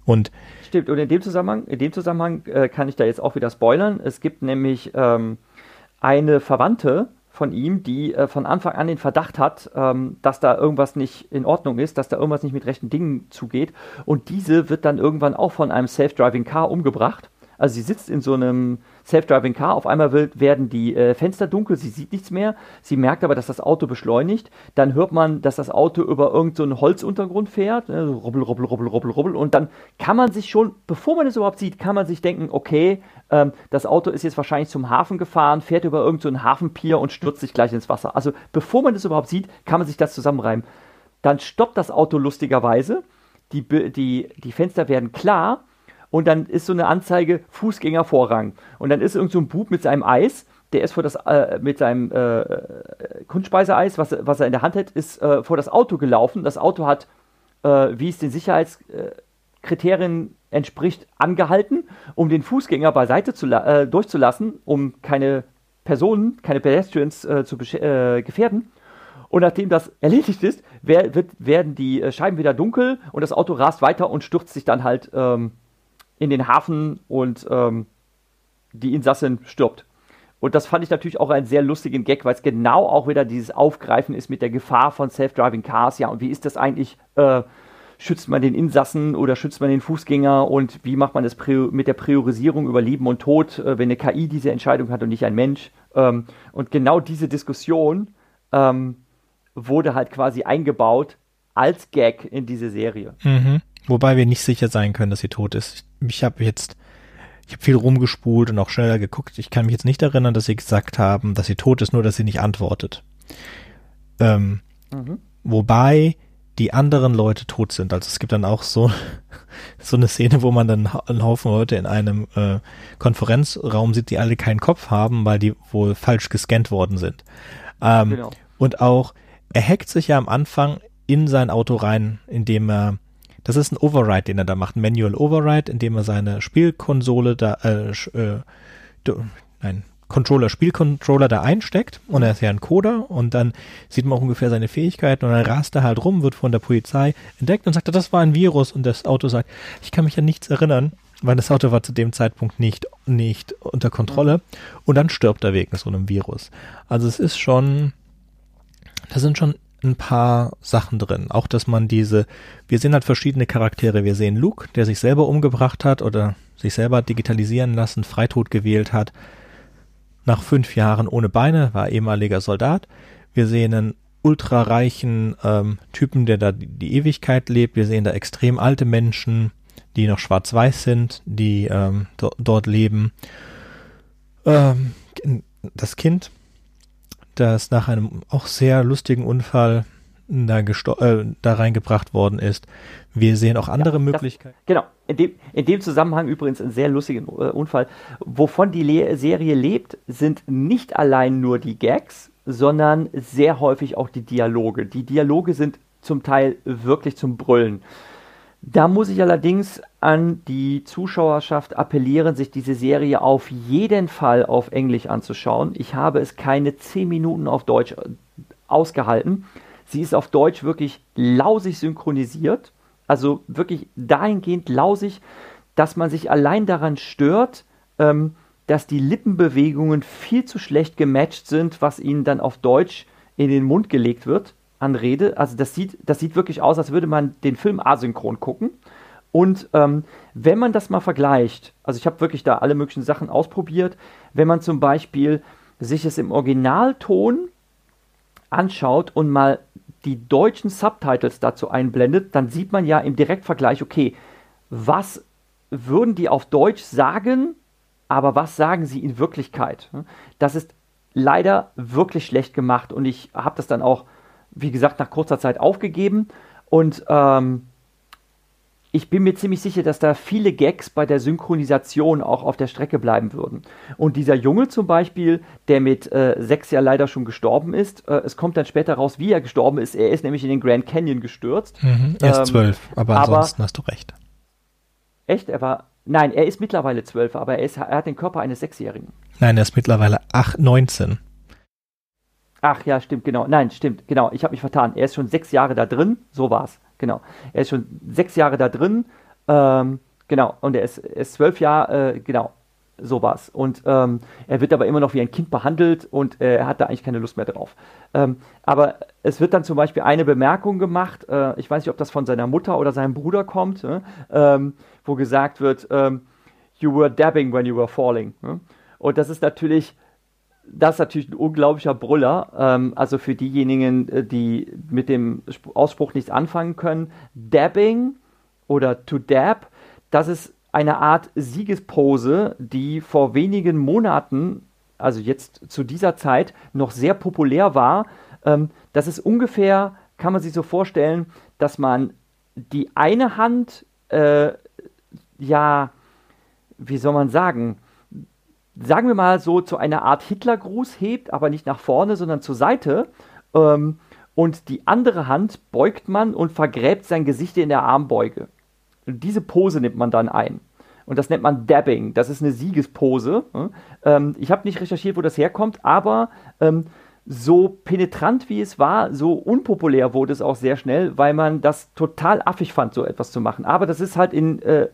Und Stimmt, und in dem Zusammenhang, in dem Zusammenhang äh, kann ich da jetzt auch wieder spoilern. Es gibt nämlich ähm, eine Verwandte von ihm, die äh, von Anfang an den Verdacht hat, ähm, dass da irgendwas nicht in Ordnung ist, dass da irgendwas nicht mit rechten Dingen zugeht. Und diese wird dann irgendwann auch von einem Self-Driving Car umgebracht. Also sie sitzt in so einem Self-Driving Car, auf einmal wird, werden die äh, Fenster dunkel, sie sieht nichts mehr, sie merkt aber, dass das Auto beschleunigt, dann hört man, dass das Auto über irgendeinen so Holzuntergrund fährt, ne, so rubbel, rubbel, rubbel, rubbel, rubbel. Und dann kann man sich schon, bevor man es überhaupt sieht, kann man sich denken, okay, ähm, das Auto ist jetzt wahrscheinlich zum Hafen gefahren, fährt über irgendeinen so Hafenpier und stürzt sich gleich ins Wasser. Also bevor man das überhaupt sieht, kann man sich das zusammenreimen. Dann stoppt das Auto lustigerweise, die, die, die Fenster werden klar und dann ist so eine Anzeige Fußgängervorrang. Und dann ist irgend so ein Bub mit seinem Eis, der ist vor das, äh, mit seinem äh, Kunstspeiseeis, was, was er in der Hand hat, ist äh, vor das Auto gelaufen. Das Auto hat, äh, wie es den Sicherheitskriterien entspricht angehalten, um den Fußgänger beiseite zu äh, durchzulassen, um keine Personen, keine Pedestrians äh, zu äh, gefährden. Und nachdem das erledigt ist, wer, wird, werden die äh, Scheiben wieder dunkel und das Auto rast weiter und stürzt sich dann halt ähm, in den Hafen und ähm, die Insassin stirbt. Und das fand ich natürlich auch einen sehr lustigen Gag, weil es genau auch wieder dieses Aufgreifen ist mit der Gefahr von Self-Driving Cars. Ja, und wie ist das eigentlich? Äh, schützt man den Insassen oder schützt man den Fußgänger und wie macht man das mit der Priorisierung über Leben und Tod, äh, wenn eine KI diese Entscheidung hat und nicht ein Mensch? Ähm, und genau diese Diskussion ähm, wurde halt quasi eingebaut als Gag in diese Serie. Mhm. Wobei wir nicht sicher sein können, dass sie tot ist. Ich habe jetzt, ich habe viel rumgespult und auch schneller geguckt. Ich kann mich jetzt nicht erinnern, dass sie gesagt haben, dass sie tot ist, nur dass sie nicht antwortet. Ähm, mhm. Wobei die anderen Leute tot sind. Also es gibt dann auch so, so eine Szene, wo man dann einen Haufen Leute in einem äh, Konferenzraum sieht, die alle keinen Kopf haben, weil die wohl falsch gescannt worden sind. Ähm, genau. Und auch, er hackt sich ja am Anfang in sein Auto rein, indem er, das ist ein Override, den er da macht, ein Manual Override, indem er seine Spielkonsole da, äh, äh, nein, Controller, Spielcontroller da einsteckt und er ist ja ein Coder und dann sieht man auch ungefähr seine Fähigkeiten und dann rast er halt rum, wird von der Polizei entdeckt und sagt, das war ein Virus und das Auto sagt, ich kann mich an nichts erinnern, weil das Auto war zu dem Zeitpunkt nicht, nicht unter Kontrolle und dann stirbt er wegen so einem Virus. Also es ist schon, da sind schon ein paar Sachen drin. Auch, dass man diese, wir sehen halt verschiedene Charaktere. Wir sehen Luke, der sich selber umgebracht hat oder sich selber digitalisieren lassen, Freitod gewählt hat nach fünf Jahren ohne Beine, war ehemaliger Soldat. Wir sehen einen ultrareichen ähm, Typen, der da die Ewigkeit lebt. Wir sehen da extrem alte Menschen, die noch schwarz-weiß sind, die ähm, do dort leben. Ähm, das Kind, das nach einem auch sehr lustigen Unfall da, äh, da reingebracht worden ist. Wir sehen auch andere ja, Möglichkeiten. Das, genau, in dem, in dem Zusammenhang übrigens ein sehr lustiger äh, Unfall. Wovon die Le Serie lebt, sind nicht allein nur die Gags, sondern sehr häufig auch die Dialoge. Die Dialoge sind zum Teil wirklich zum Brüllen. Da muss ich allerdings an die Zuschauerschaft appellieren, sich diese Serie auf jeden Fall auf Englisch anzuschauen. Ich habe es keine zehn Minuten auf Deutsch äh, ausgehalten. Sie ist auf Deutsch wirklich lausig synchronisiert, also wirklich dahingehend lausig, dass man sich allein daran stört, ähm, dass die Lippenbewegungen viel zu schlecht gematcht sind, was ihnen dann auf Deutsch in den Mund gelegt wird an Rede. Also das sieht, das sieht wirklich aus, als würde man den Film asynchron gucken. Und ähm, wenn man das mal vergleicht, also ich habe wirklich da alle möglichen Sachen ausprobiert, wenn man zum Beispiel sich es im Originalton anschaut und mal die deutschen Subtitles dazu einblendet, dann sieht man ja im Direktvergleich, okay, was würden die auf Deutsch sagen, aber was sagen sie in Wirklichkeit? Das ist leider wirklich schlecht gemacht und ich habe das dann auch, wie gesagt, nach kurzer Zeit aufgegeben und ähm, ich bin mir ziemlich sicher, dass da viele Gags bei der Synchronisation auch auf der Strecke bleiben würden. Und dieser Junge zum Beispiel, der mit äh, sechs ja leider schon gestorben ist, äh, es kommt dann später raus, wie er gestorben ist. Er ist nämlich in den Grand Canyon gestürzt. Mhm, er ist ähm, zwölf, aber ansonsten aber, hast du recht. Echt? Er war. Nein, er ist mittlerweile zwölf, aber er, ist, er hat den Körper eines Sechsjährigen. Nein, er ist mittlerweile acht, 19. Ach ja, stimmt, genau. Nein, stimmt, genau. Ich habe mich vertan. Er ist schon sechs Jahre da drin. So war's. Genau. Er ist schon sechs Jahre da drin. Ähm, genau. Und er ist, er ist zwölf Jahre, äh, genau. So war's. Und ähm, er wird aber immer noch wie ein Kind behandelt und äh, er hat da eigentlich keine Lust mehr drauf. Ähm, aber es wird dann zum Beispiel eine Bemerkung gemacht, äh, ich weiß nicht, ob das von seiner Mutter oder seinem Bruder kommt, ne? ähm, wo gesagt wird, ähm, you were dabbing when you were falling. Ne? Und das ist natürlich das ist natürlich ein unglaublicher Brüller. Ähm, also für diejenigen, äh, die mit dem Ausspruch nichts anfangen können. Dabbing oder to dab, das ist eine Art Siegespose, die vor wenigen Monaten, also jetzt zu dieser Zeit, noch sehr populär war. Ähm, das ist ungefähr, kann man sich so vorstellen, dass man die eine Hand, äh, ja, wie soll man sagen, sagen wir mal so, zu einer Art Hitlergruß hebt, aber nicht nach vorne, sondern zur Seite. Ähm, und die andere Hand beugt man und vergräbt sein Gesicht in der Armbeuge. Und diese Pose nimmt man dann ein. Und das nennt man Dabbing. Das ist eine Siegespose. Ähm, ich habe nicht recherchiert, wo das herkommt, aber ähm, so penetrant wie es war, so unpopulär wurde es auch sehr schnell, weil man das total affig fand, so etwas zu machen. Aber das ist halt in äh,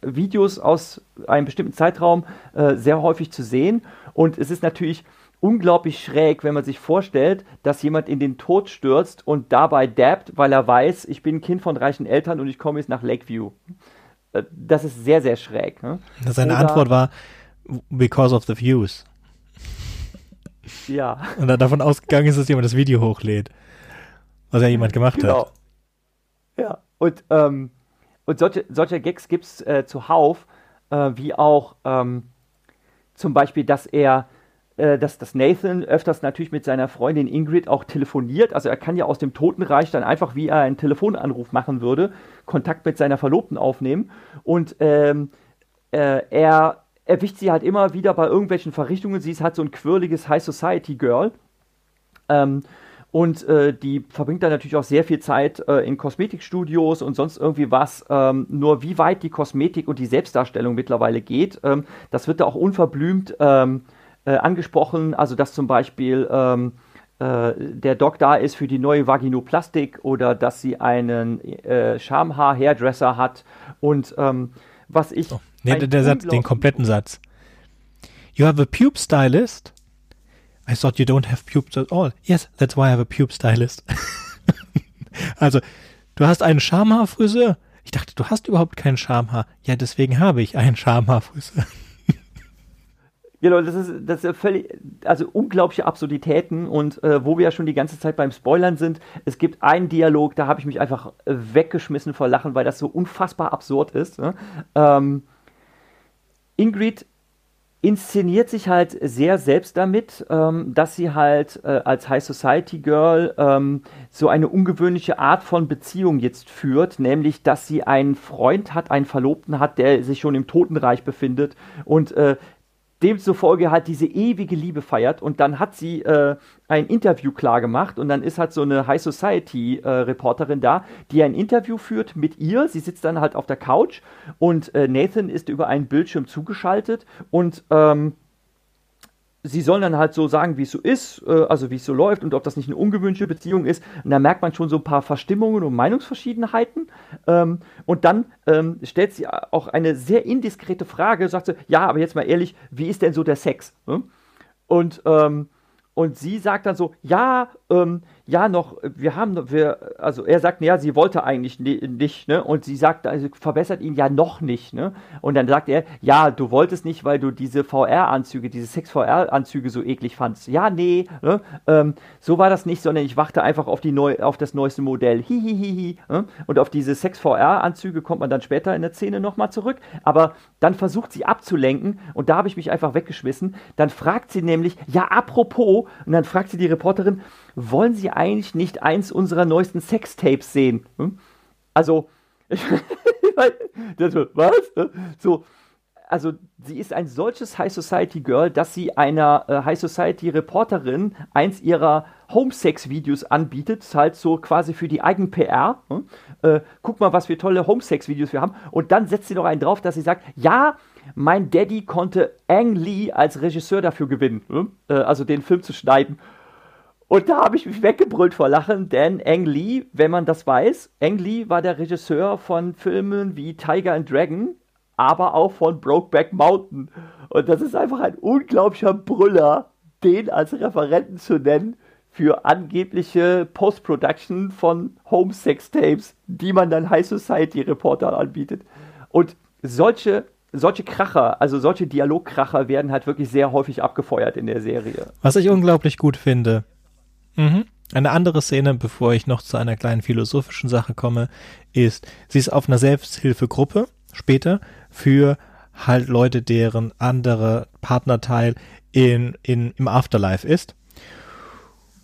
Videos aus einem bestimmten Zeitraum äh, sehr häufig zu sehen. Und es ist natürlich unglaublich schräg, wenn man sich vorstellt, dass jemand in den Tod stürzt und dabei dabbt, weil er weiß, ich bin Kind von reichen Eltern und ich komme jetzt nach Lakeview. Äh, das ist sehr, sehr schräg. Ne? Seine Oder, Antwort war, because of the views. Ja. Und dann davon ausgegangen ist, dass jemand das Video hochlädt. Was ja jemand gemacht genau. hat. Ja. Und, ähm, und solche, solche Gags gibt es äh, zuhauf, äh, wie auch ähm, zum Beispiel, dass er äh, dass, dass Nathan öfters natürlich mit seiner Freundin Ingrid auch telefoniert. Also er kann ja aus dem Totenreich dann einfach, wie er einen Telefonanruf machen würde, Kontakt mit seiner Verlobten aufnehmen. Und ähm, äh, er erwischt sie halt immer wieder bei irgendwelchen Verrichtungen. Sie ist halt so ein quirliges High Society Girl. Ähm, und äh, die verbringt dann natürlich auch sehr viel Zeit äh, in Kosmetikstudios und sonst irgendwie was. Ähm, nur wie weit die Kosmetik und die Selbstdarstellung mittlerweile geht, ähm, das wird da auch unverblümt ähm, äh, angesprochen. Also dass zum Beispiel ähm, äh, der Doc da ist für die neue Vaginoplastik oder dass sie einen äh, Schamhaar-Hairdresser hat. Und ähm, was ich oh. Nee, der Satz, den kompletten Satz. You have a pube stylist? I thought you don't have pubes at all. Yes, that's why I have a pube stylist. also, du hast einen Schamhaarfriseur? Ich dachte, du hast überhaupt kein Schamhaar. Ja, deswegen habe ich einen Schamhaarfriseur. Genau, das ist, das ist völlig, also unglaubliche Absurditäten und äh, wo wir ja schon die ganze Zeit beim Spoilern sind, es gibt einen Dialog, da habe ich mich einfach weggeschmissen vor Lachen, weil das so unfassbar absurd ist. Ne? Ähm, Ingrid inszeniert sich halt sehr selbst damit, ähm, dass sie halt äh, als High Society Girl ähm, so eine ungewöhnliche Art von Beziehung jetzt führt, nämlich dass sie einen Freund hat, einen Verlobten hat, der sich schon im Totenreich befindet und äh, demzufolge halt diese ewige Liebe feiert und dann hat sie äh, ein Interview klar gemacht und dann ist halt so eine High Society äh, Reporterin da, die ein Interview führt mit ihr. Sie sitzt dann halt auf der Couch und äh, Nathan ist über einen Bildschirm zugeschaltet und ähm, sie sollen dann halt so sagen, wie es so ist, äh, also wie es so läuft und ob das nicht eine ungewöhnliche Beziehung ist. Und da merkt man schon so ein paar Verstimmungen und Meinungsverschiedenheiten. Ähm, und dann ähm, stellt sie auch eine sehr indiskrete Frage, sagt sie, ja, aber jetzt mal ehrlich, wie ist denn so der Sex? Ne? Und ähm, und sie sagt dann so, ja, ähm, ja, noch, wir haben, wir, also er sagt, ja, sie wollte eigentlich nicht, ne? Und sie sagt, also verbessert ihn ja noch nicht, ne? Und dann sagt er, ja, du wolltest nicht, weil du diese VR-Anzüge, diese Sex-VR-Anzüge so eklig fandst. Ja, nee, ne? Ähm, so war das nicht, sondern ich warte einfach auf die neu, auf das neueste Modell. Hihihihi. Ne? Und auf diese Sex-VR-Anzüge kommt man dann später in der Szene nochmal zurück. Aber dann versucht sie abzulenken und da habe ich mich einfach weggeschmissen. Dann fragt sie nämlich, ja, apropos, und dann fragt sie die Reporterin, wollen Sie eigentlich nicht eins unserer neuesten Sextapes sehen? Hm? Also, das, was? So, also sie ist ein solches High Society Girl, dass sie einer äh, High Society Reporterin eins ihrer Homesex-Videos anbietet, halt so quasi für die Eigen-PR. Hm? Äh, guck mal, was für tolle Homesex-Videos wir haben. Und dann setzt sie noch einen drauf, dass sie sagt, ja, mein Daddy konnte Ang Lee als Regisseur dafür gewinnen, hm? äh, also den Film zu schneiden. Und da habe ich mich weggebrüllt vor Lachen, denn Ang Lee, wenn man das weiß, Ang Lee war der Regisseur von Filmen wie Tiger and Dragon, aber auch von Brokeback Mountain. Und das ist einfach ein unglaublicher Brüller, den als Referenten zu nennen für angebliche Post-Production von Home-Sex-Tapes, die man dann High Society-Reportern anbietet. Und solche solche Kracher, also solche Dialogkracher werden halt wirklich sehr häufig abgefeuert in der Serie. Was ich unglaublich gut finde, Mhm. Eine andere Szene, bevor ich noch zu einer kleinen philosophischen Sache komme, ist, sie ist auf einer Selbsthilfegruppe später für halt Leute, deren andere Partnerteil in, in, im Afterlife ist.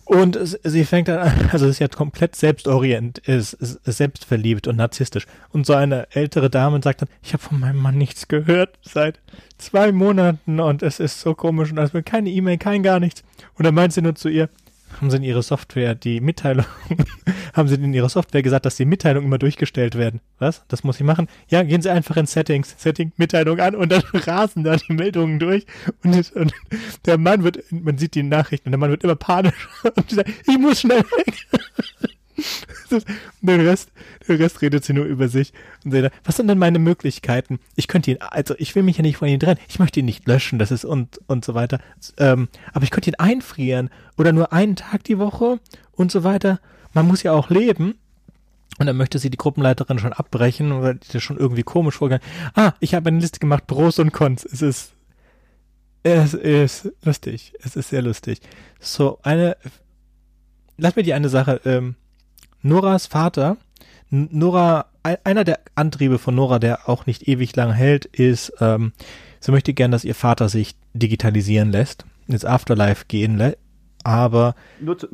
Und sie fängt dann an, also ist ja komplett selbstorient, ist, selbstverliebt und narzisstisch. Und so eine ältere Dame sagt dann, ich habe von meinem Mann nichts gehört seit zwei Monaten und es ist so komisch und es wird keine E-Mail, kein gar nichts. Und dann meint sie nur zu ihr, haben sie in ihre Software die Mitteilung, haben sie in ihre Software gesagt, dass die Mitteilungen immer durchgestellt werden. Was? Das muss ich machen? Ja, gehen Sie einfach in Settings, Setting, Mitteilung an und dann rasen da die Meldungen durch und, und der Mann wird, man sieht die Nachrichten und der Mann wird immer panisch und sagt, ich muss schnell weg. den Rest, den Rest redet sie nur über sich und sagt, was sind denn meine Möglichkeiten? Ich könnte ihn, also ich will mich ja nicht von ihm trennen, ich möchte ihn nicht löschen, das ist und, und so weiter. Ähm, aber ich könnte ihn einfrieren oder nur einen Tag die Woche und so weiter. Man muss ja auch leben. Und dann möchte sie die Gruppenleiterin schon abbrechen, weil die schon irgendwie komisch vorgegangen. Ah, ich habe eine Liste gemacht, Pros und Cons. Es ist, es ist lustig. Es ist sehr lustig. So, eine, lass mir die eine Sache, ähm, Noras Vater, Nora, einer der Antriebe von Nora, der auch nicht ewig lang hält, ist, ähm, sie möchte gern, dass ihr Vater sich digitalisieren lässt, ins Afterlife gehen lässt, aber. Nur, zu,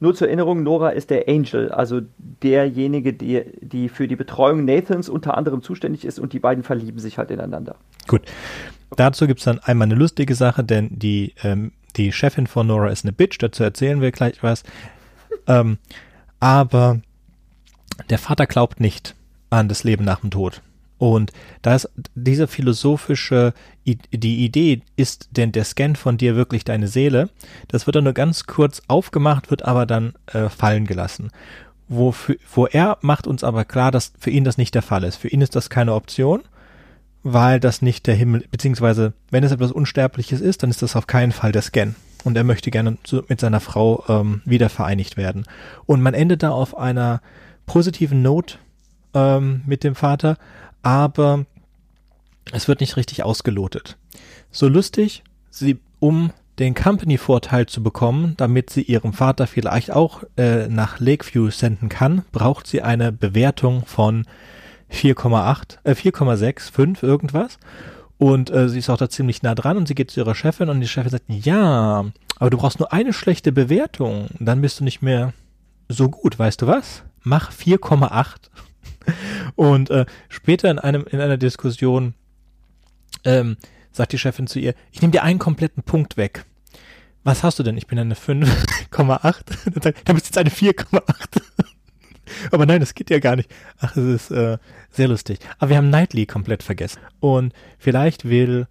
nur zur Erinnerung, Nora ist der Angel, also derjenige, die, die für die Betreuung Nathans unter anderem zuständig ist und die beiden verlieben sich halt ineinander. Gut. Dazu gibt's dann einmal eine lustige Sache, denn die, ähm, die Chefin von Nora ist eine Bitch, dazu erzählen wir gleich was. ähm, aber der Vater glaubt nicht an das Leben nach dem Tod. Und da ist diese philosophische, die Idee, ist denn der Scan von dir wirklich deine Seele? Das wird dann nur ganz kurz aufgemacht, wird aber dann äh, fallen gelassen. Wo, für, wo er macht uns aber klar, dass für ihn das nicht der Fall ist. Für ihn ist das keine Option, weil das nicht der Himmel, beziehungsweise wenn es etwas Unsterbliches ist, dann ist das auf keinen Fall der Scan und er möchte gerne mit seiner Frau ähm, wieder vereinigt werden. Und man endet da auf einer positiven Note ähm, mit dem Vater, aber es wird nicht richtig ausgelotet. So lustig, sie, um den Company-Vorteil zu bekommen, damit sie ihrem Vater vielleicht auch äh, nach Lakeview senden kann, braucht sie eine Bewertung von 4,8, äh, 4,6, 5 irgendwas. Und äh, sie ist auch da ziemlich nah dran und sie geht zu ihrer Chefin und die Chefin sagt, ja, aber du brauchst nur eine schlechte Bewertung, dann bist du nicht mehr so gut, weißt du was? Mach 4,8. Und äh, später in einem in einer Diskussion ähm, sagt die Chefin zu ihr, ich nehme dir einen kompletten Punkt weg. Was hast du denn? Ich bin eine 5,8. Dann sagt, dann bist jetzt eine 4,8. Aber nein, das geht ja gar nicht. Ach, es ist äh, sehr lustig. Aber wir haben Knightley komplett vergessen. Und vielleicht will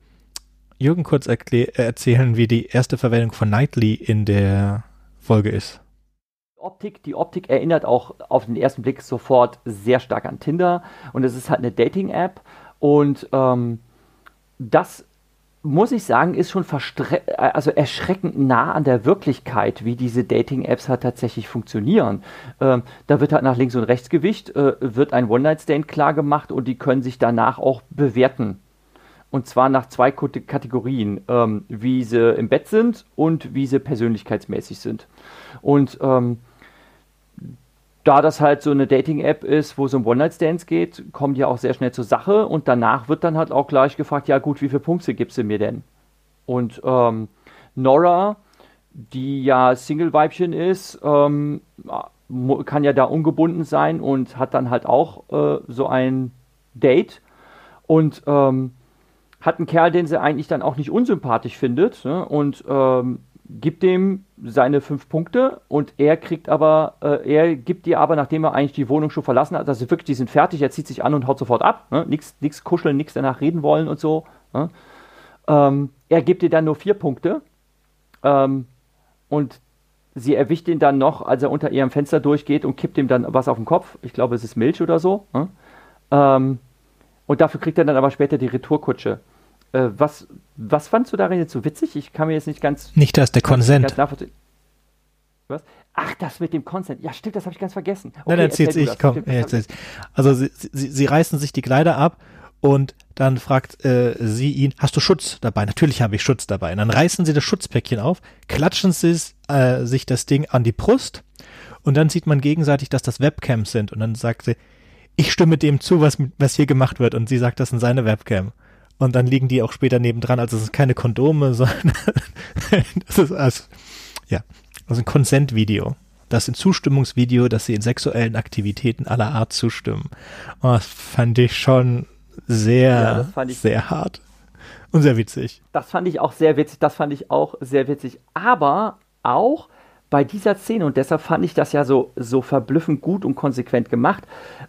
Jürgen kurz erzählen, wie die erste Verwendung von Knightley in der Folge ist. Optik, die Optik erinnert auch auf den ersten Blick sofort sehr stark an Tinder und es ist halt eine Dating-App und ähm, das muss ich sagen, ist schon also erschreckend nah an der Wirklichkeit, wie diese Dating-Apps halt tatsächlich funktionieren. Ähm, da wird halt nach links und rechts Gewicht, äh, wird ein One-Night-Stand klar gemacht und die können sich danach auch bewerten. Und zwar nach zwei Kategorien, ähm, wie sie im Bett sind und wie sie persönlichkeitsmäßig sind. Und ähm, da das halt so eine Dating-App ist, wo es um One-Night-Stands geht, kommt ja auch sehr schnell zur Sache und danach wird dann halt auch gleich gefragt, ja gut, wie viele Punkte gibst du mir denn? Und ähm, Nora, die ja Single-Weibchen ist, ähm, kann ja da ungebunden sein und hat dann halt auch äh, so ein Date und ähm, hat einen Kerl, den sie eigentlich dann auch nicht unsympathisch findet ne? und ähm, gibt dem seine fünf Punkte und er kriegt aber, äh, er gibt dir aber, nachdem er eigentlich die Wohnung schon verlassen hat, also wirklich, die sind fertig, er zieht sich an und haut sofort ab, ne? nichts kuscheln, nichts danach reden wollen und so. Ne? Ähm, er gibt dir dann nur vier Punkte ähm, und sie erwischt ihn dann noch, als er unter ihrem Fenster durchgeht und kippt ihm dann was auf den Kopf. Ich glaube, es ist Milch oder so. Ne? Ähm, und dafür kriegt er dann aber später die Retourkutsche. Äh, was, was fandst du darin jetzt so witzig? Ich kann mir jetzt nicht ganz. Nicht, dass der Konsent. Was? Ach, das mit dem Consent. Ja, stimmt, das habe ich ganz vergessen. Okay, Nein, erzähl's ich, komm. Erzähl's. Also, sie, sie, sie reißen sich die Kleider ab und dann fragt äh, sie ihn, hast du Schutz dabei? Natürlich habe ich Schutz dabei. Und dann reißen sie das Schutzpäckchen auf, klatschen sie äh, sich das Ding an die Brust und dann sieht man gegenseitig, dass das Webcams sind. Und dann sagt sie, ich stimme dem zu, was, was hier gemacht wird. Und sie sagt, das sind seine Webcam. Und dann liegen die auch später nebendran. Also es sind keine Kondome, sondern das ist also, ja, also ein Consent-Video. Das ist ein Zustimmungsvideo, dass sie in sexuellen Aktivitäten aller Art zustimmen. Oh, das fand ich schon sehr, ja, ich, sehr hart und sehr witzig. Das fand ich auch sehr witzig. Das fand ich auch sehr witzig. Aber auch, bei dieser Szene, und deshalb fand ich das ja so, so verblüffend gut und konsequent gemacht,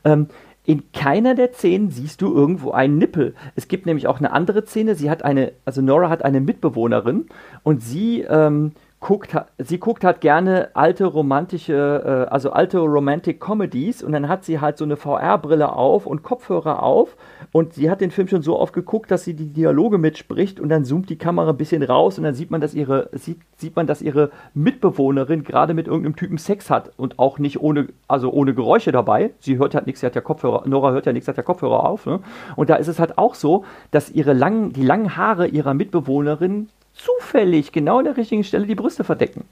ähm, in keiner der Szenen siehst du irgendwo einen Nippel. Es gibt nämlich auch eine andere Szene. Sie hat eine, also Nora hat eine Mitbewohnerin und sie ähm, guckt, sie guckt halt gerne alte romantische, äh, also alte Romantic Comedies und dann hat sie halt so eine VR-Brille auf und Kopfhörer auf und sie hat den Film schon so oft geguckt, dass sie die Dialoge mitspricht und dann zoomt die Kamera ein bisschen raus und dann sieht man, dass ihre, sieht, sieht man, dass ihre Mitbewohnerin gerade mit irgendeinem Typen Sex hat und auch nicht ohne, also ohne Geräusche dabei. Sie hört halt nichts, sie hat ja Kopfhörer, Nora hört ja nichts, hat ja Kopfhörer auf. Ne? Und da ist es halt auch so, dass ihre langen, die langen Haare ihrer Mitbewohnerin zufällig genau an der richtigen Stelle die Brüste verdecken.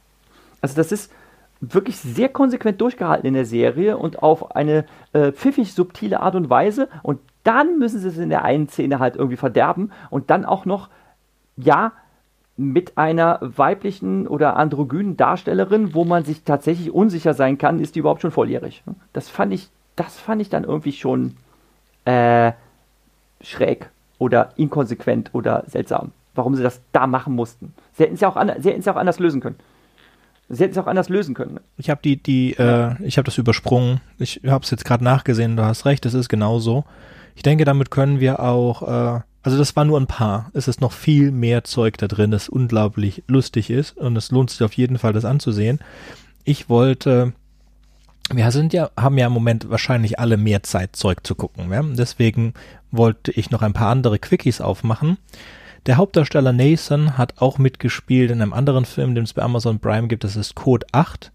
Also das ist wirklich sehr konsequent durchgehalten in der Serie und auf eine äh, pfiffig subtile Art und Weise. Und dann müssen sie es in der einen Szene halt irgendwie verderben und dann auch noch, ja, mit einer weiblichen oder androgynen Darstellerin, wo man sich tatsächlich unsicher sein kann, ist die überhaupt schon volljährig. Das fand ich, das fand ich dann irgendwie schon äh, schräg oder inkonsequent oder seltsam warum sie das da machen mussten. Sie hätten es ja auch, an, sie hätten es ja auch anders lösen können. Sie hätten es auch anders lösen können. Ne? Ich habe die, die, äh, ich habe das übersprungen. Ich habe es jetzt gerade nachgesehen. Du hast recht, es ist genauso. Ich denke, damit können wir auch, äh, also das war nur ein paar. Es ist noch viel mehr Zeug da drin, das unglaublich lustig ist und es lohnt sich auf jeden Fall, das anzusehen. Ich wollte, wir sind ja, haben ja im Moment wahrscheinlich alle mehr Zeit, Zeug zu gucken. Ja? Deswegen wollte ich noch ein paar andere Quickies aufmachen. Der Hauptdarsteller Nathan hat auch mitgespielt in einem anderen Film, den es bei Amazon Prime gibt, das ist Code 8.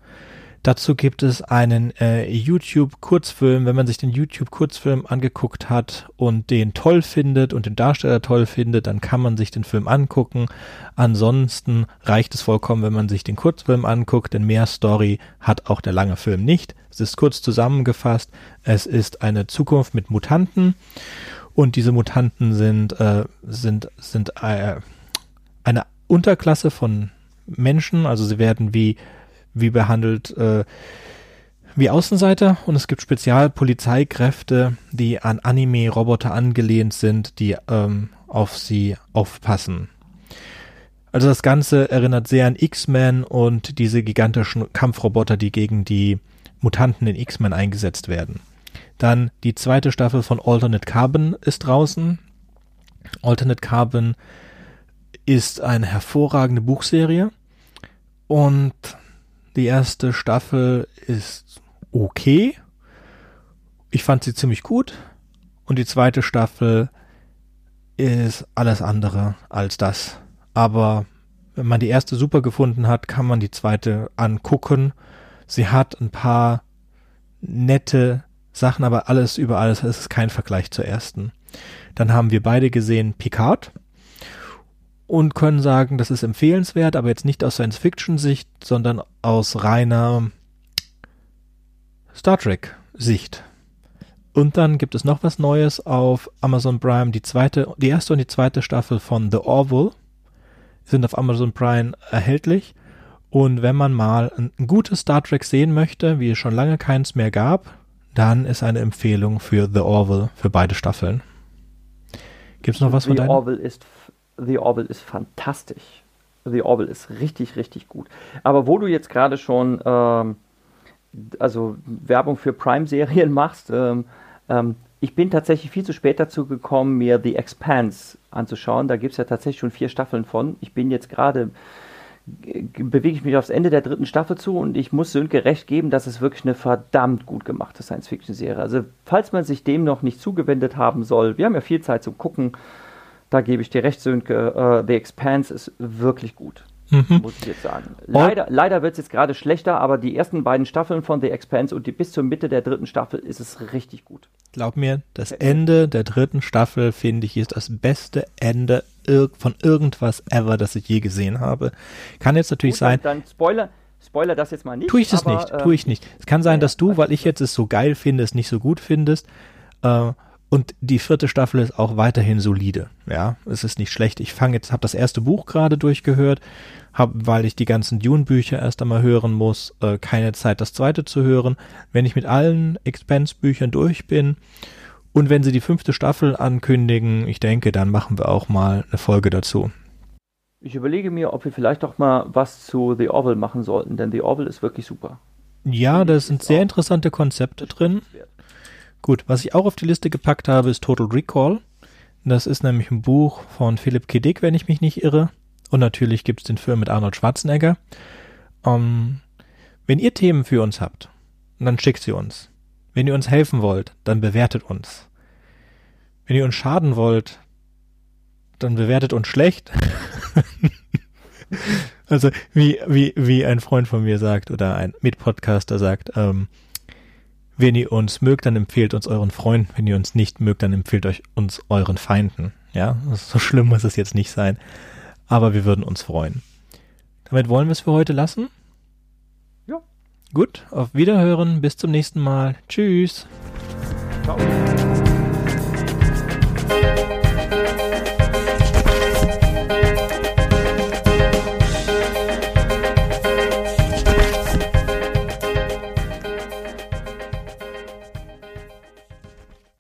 Dazu gibt es einen äh, YouTube-Kurzfilm. Wenn man sich den YouTube-Kurzfilm angeguckt hat und den toll findet und den Darsteller toll findet, dann kann man sich den Film angucken. Ansonsten reicht es vollkommen, wenn man sich den Kurzfilm anguckt, denn mehr Story hat auch der lange Film nicht. Es ist kurz zusammengefasst. Es ist eine Zukunft mit Mutanten und diese Mutanten sind, äh, sind, sind äh, eine Unterklasse von Menschen, also sie werden wie, wie behandelt, äh, wie Außenseiter und es gibt Spezialpolizeikräfte, die an Anime-Roboter angelehnt sind, die ähm, auf sie aufpassen. Also das Ganze erinnert sehr an X-Men und diese gigantischen Kampfroboter, die gegen die Mutanten in X-Men eingesetzt werden. Dann die zweite Staffel von Alternate Carbon ist draußen. Alternate Carbon ist eine hervorragende Buchserie und die erste Staffel ist okay. Ich fand sie ziemlich gut und die zweite Staffel ist alles andere als das. Aber wenn man die erste super gefunden hat, kann man die zweite angucken. Sie hat ein paar nette Sachen, aber alles über alles, es ist kein Vergleich zur ersten. Dann haben wir beide gesehen Picard und können sagen, das ist empfehlenswert, aber jetzt nicht aus Science-Fiction-Sicht, sondern aus reiner Star Trek-Sicht. Und dann gibt es noch was Neues auf Amazon Prime. Die zweite, die erste und die zweite Staffel von The Orville sind auf Amazon Prime erhältlich. Und wenn man mal ein, ein gutes Star Trek sehen möchte, wie es schon lange keins mehr gab, dann ist eine Empfehlung für The Orville für beide Staffeln. Gibt es noch was The von deinem? Orville ist The Orville ist fantastisch. The Orville ist richtig, richtig gut. Aber wo du jetzt gerade schon ähm, also Werbung für Prime-Serien machst, ähm, ähm, ich bin tatsächlich viel zu spät dazu gekommen, mir The Expanse anzuschauen. Da gibt es ja tatsächlich schon vier Staffeln von. Ich bin jetzt gerade bewege ich mich aufs Ende der dritten Staffel zu und ich muss Sönke recht geben, dass es wirklich eine verdammt gut gemachte Science-Fiction-Serie. Also, falls man sich dem noch nicht zugewendet haben soll, wir haben ja viel Zeit zum Gucken, da gebe ich dir recht, Sönke. Uh, The Expanse ist wirklich gut. Mhm. Muss ich jetzt sagen. Leider, leider wird es jetzt gerade schlechter, aber die ersten beiden Staffeln von The Expanse und die, bis zur Mitte der dritten Staffel ist es richtig gut. Glaub mir, das Ende der dritten Staffel, finde ich, ist das beste Ende von irgendwas ever, das ich je gesehen habe. Kann jetzt natürlich gut, sein. Dann, Spoiler, Spoiler das jetzt mal nicht. Tue ich das aber, nicht, tue ich nicht. Es kann sein, dass du, weil ich jetzt es so geil finde, es nicht so gut findest. Äh, und die vierte Staffel ist auch weiterhin solide. Ja, es ist nicht schlecht. Ich fange jetzt, habe das erste Buch gerade durchgehört, hab, weil ich die ganzen Dune-Bücher erst einmal hören muss, äh, keine Zeit, das zweite zu hören. Wenn ich mit allen Expense-Büchern durch bin und wenn sie die fünfte Staffel ankündigen, ich denke, dann machen wir auch mal eine Folge dazu. Ich überlege mir, ob wir vielleicht auch mal was zu The Orville machen sollten, denn The Orville ist wirklich super. Ja, da sind sehr interessante Konzepte drin. Gut, was ich auch auf die Liste gepackt habe, ist Total Recall. Das ist nämlich ein Buch von Philipp K. Dick, wenn ich mich nicht irre. Und natürlich gibt's den Film mit Arnold Schwarzenegger. Um, wenn ihr Themen für uns habt, dann schickt sie uns. Wenn ihr uns helfen wollt, dann bewertet uns. Wenn ihr uns schaden wollt, dann bewertet uns schlecht. also wie, wie, wie ein Freund von mir sagt oder ein Mitpodcaster sagt, ähm, wenn ihr uns mögt, dann empfehlt uns euren Freunden. Wenn ihr uns nicht mögt, dann empfehlt euch uns euren Feinden. Ja, so schlimm muss es jetzt nicht sein. Aber wir würden uns freuen. Damit wollen wir es für heute lassen. Ja. Gut, auf Wiederhören. Bis zum nächsten Mal. Tschüss. Ciao.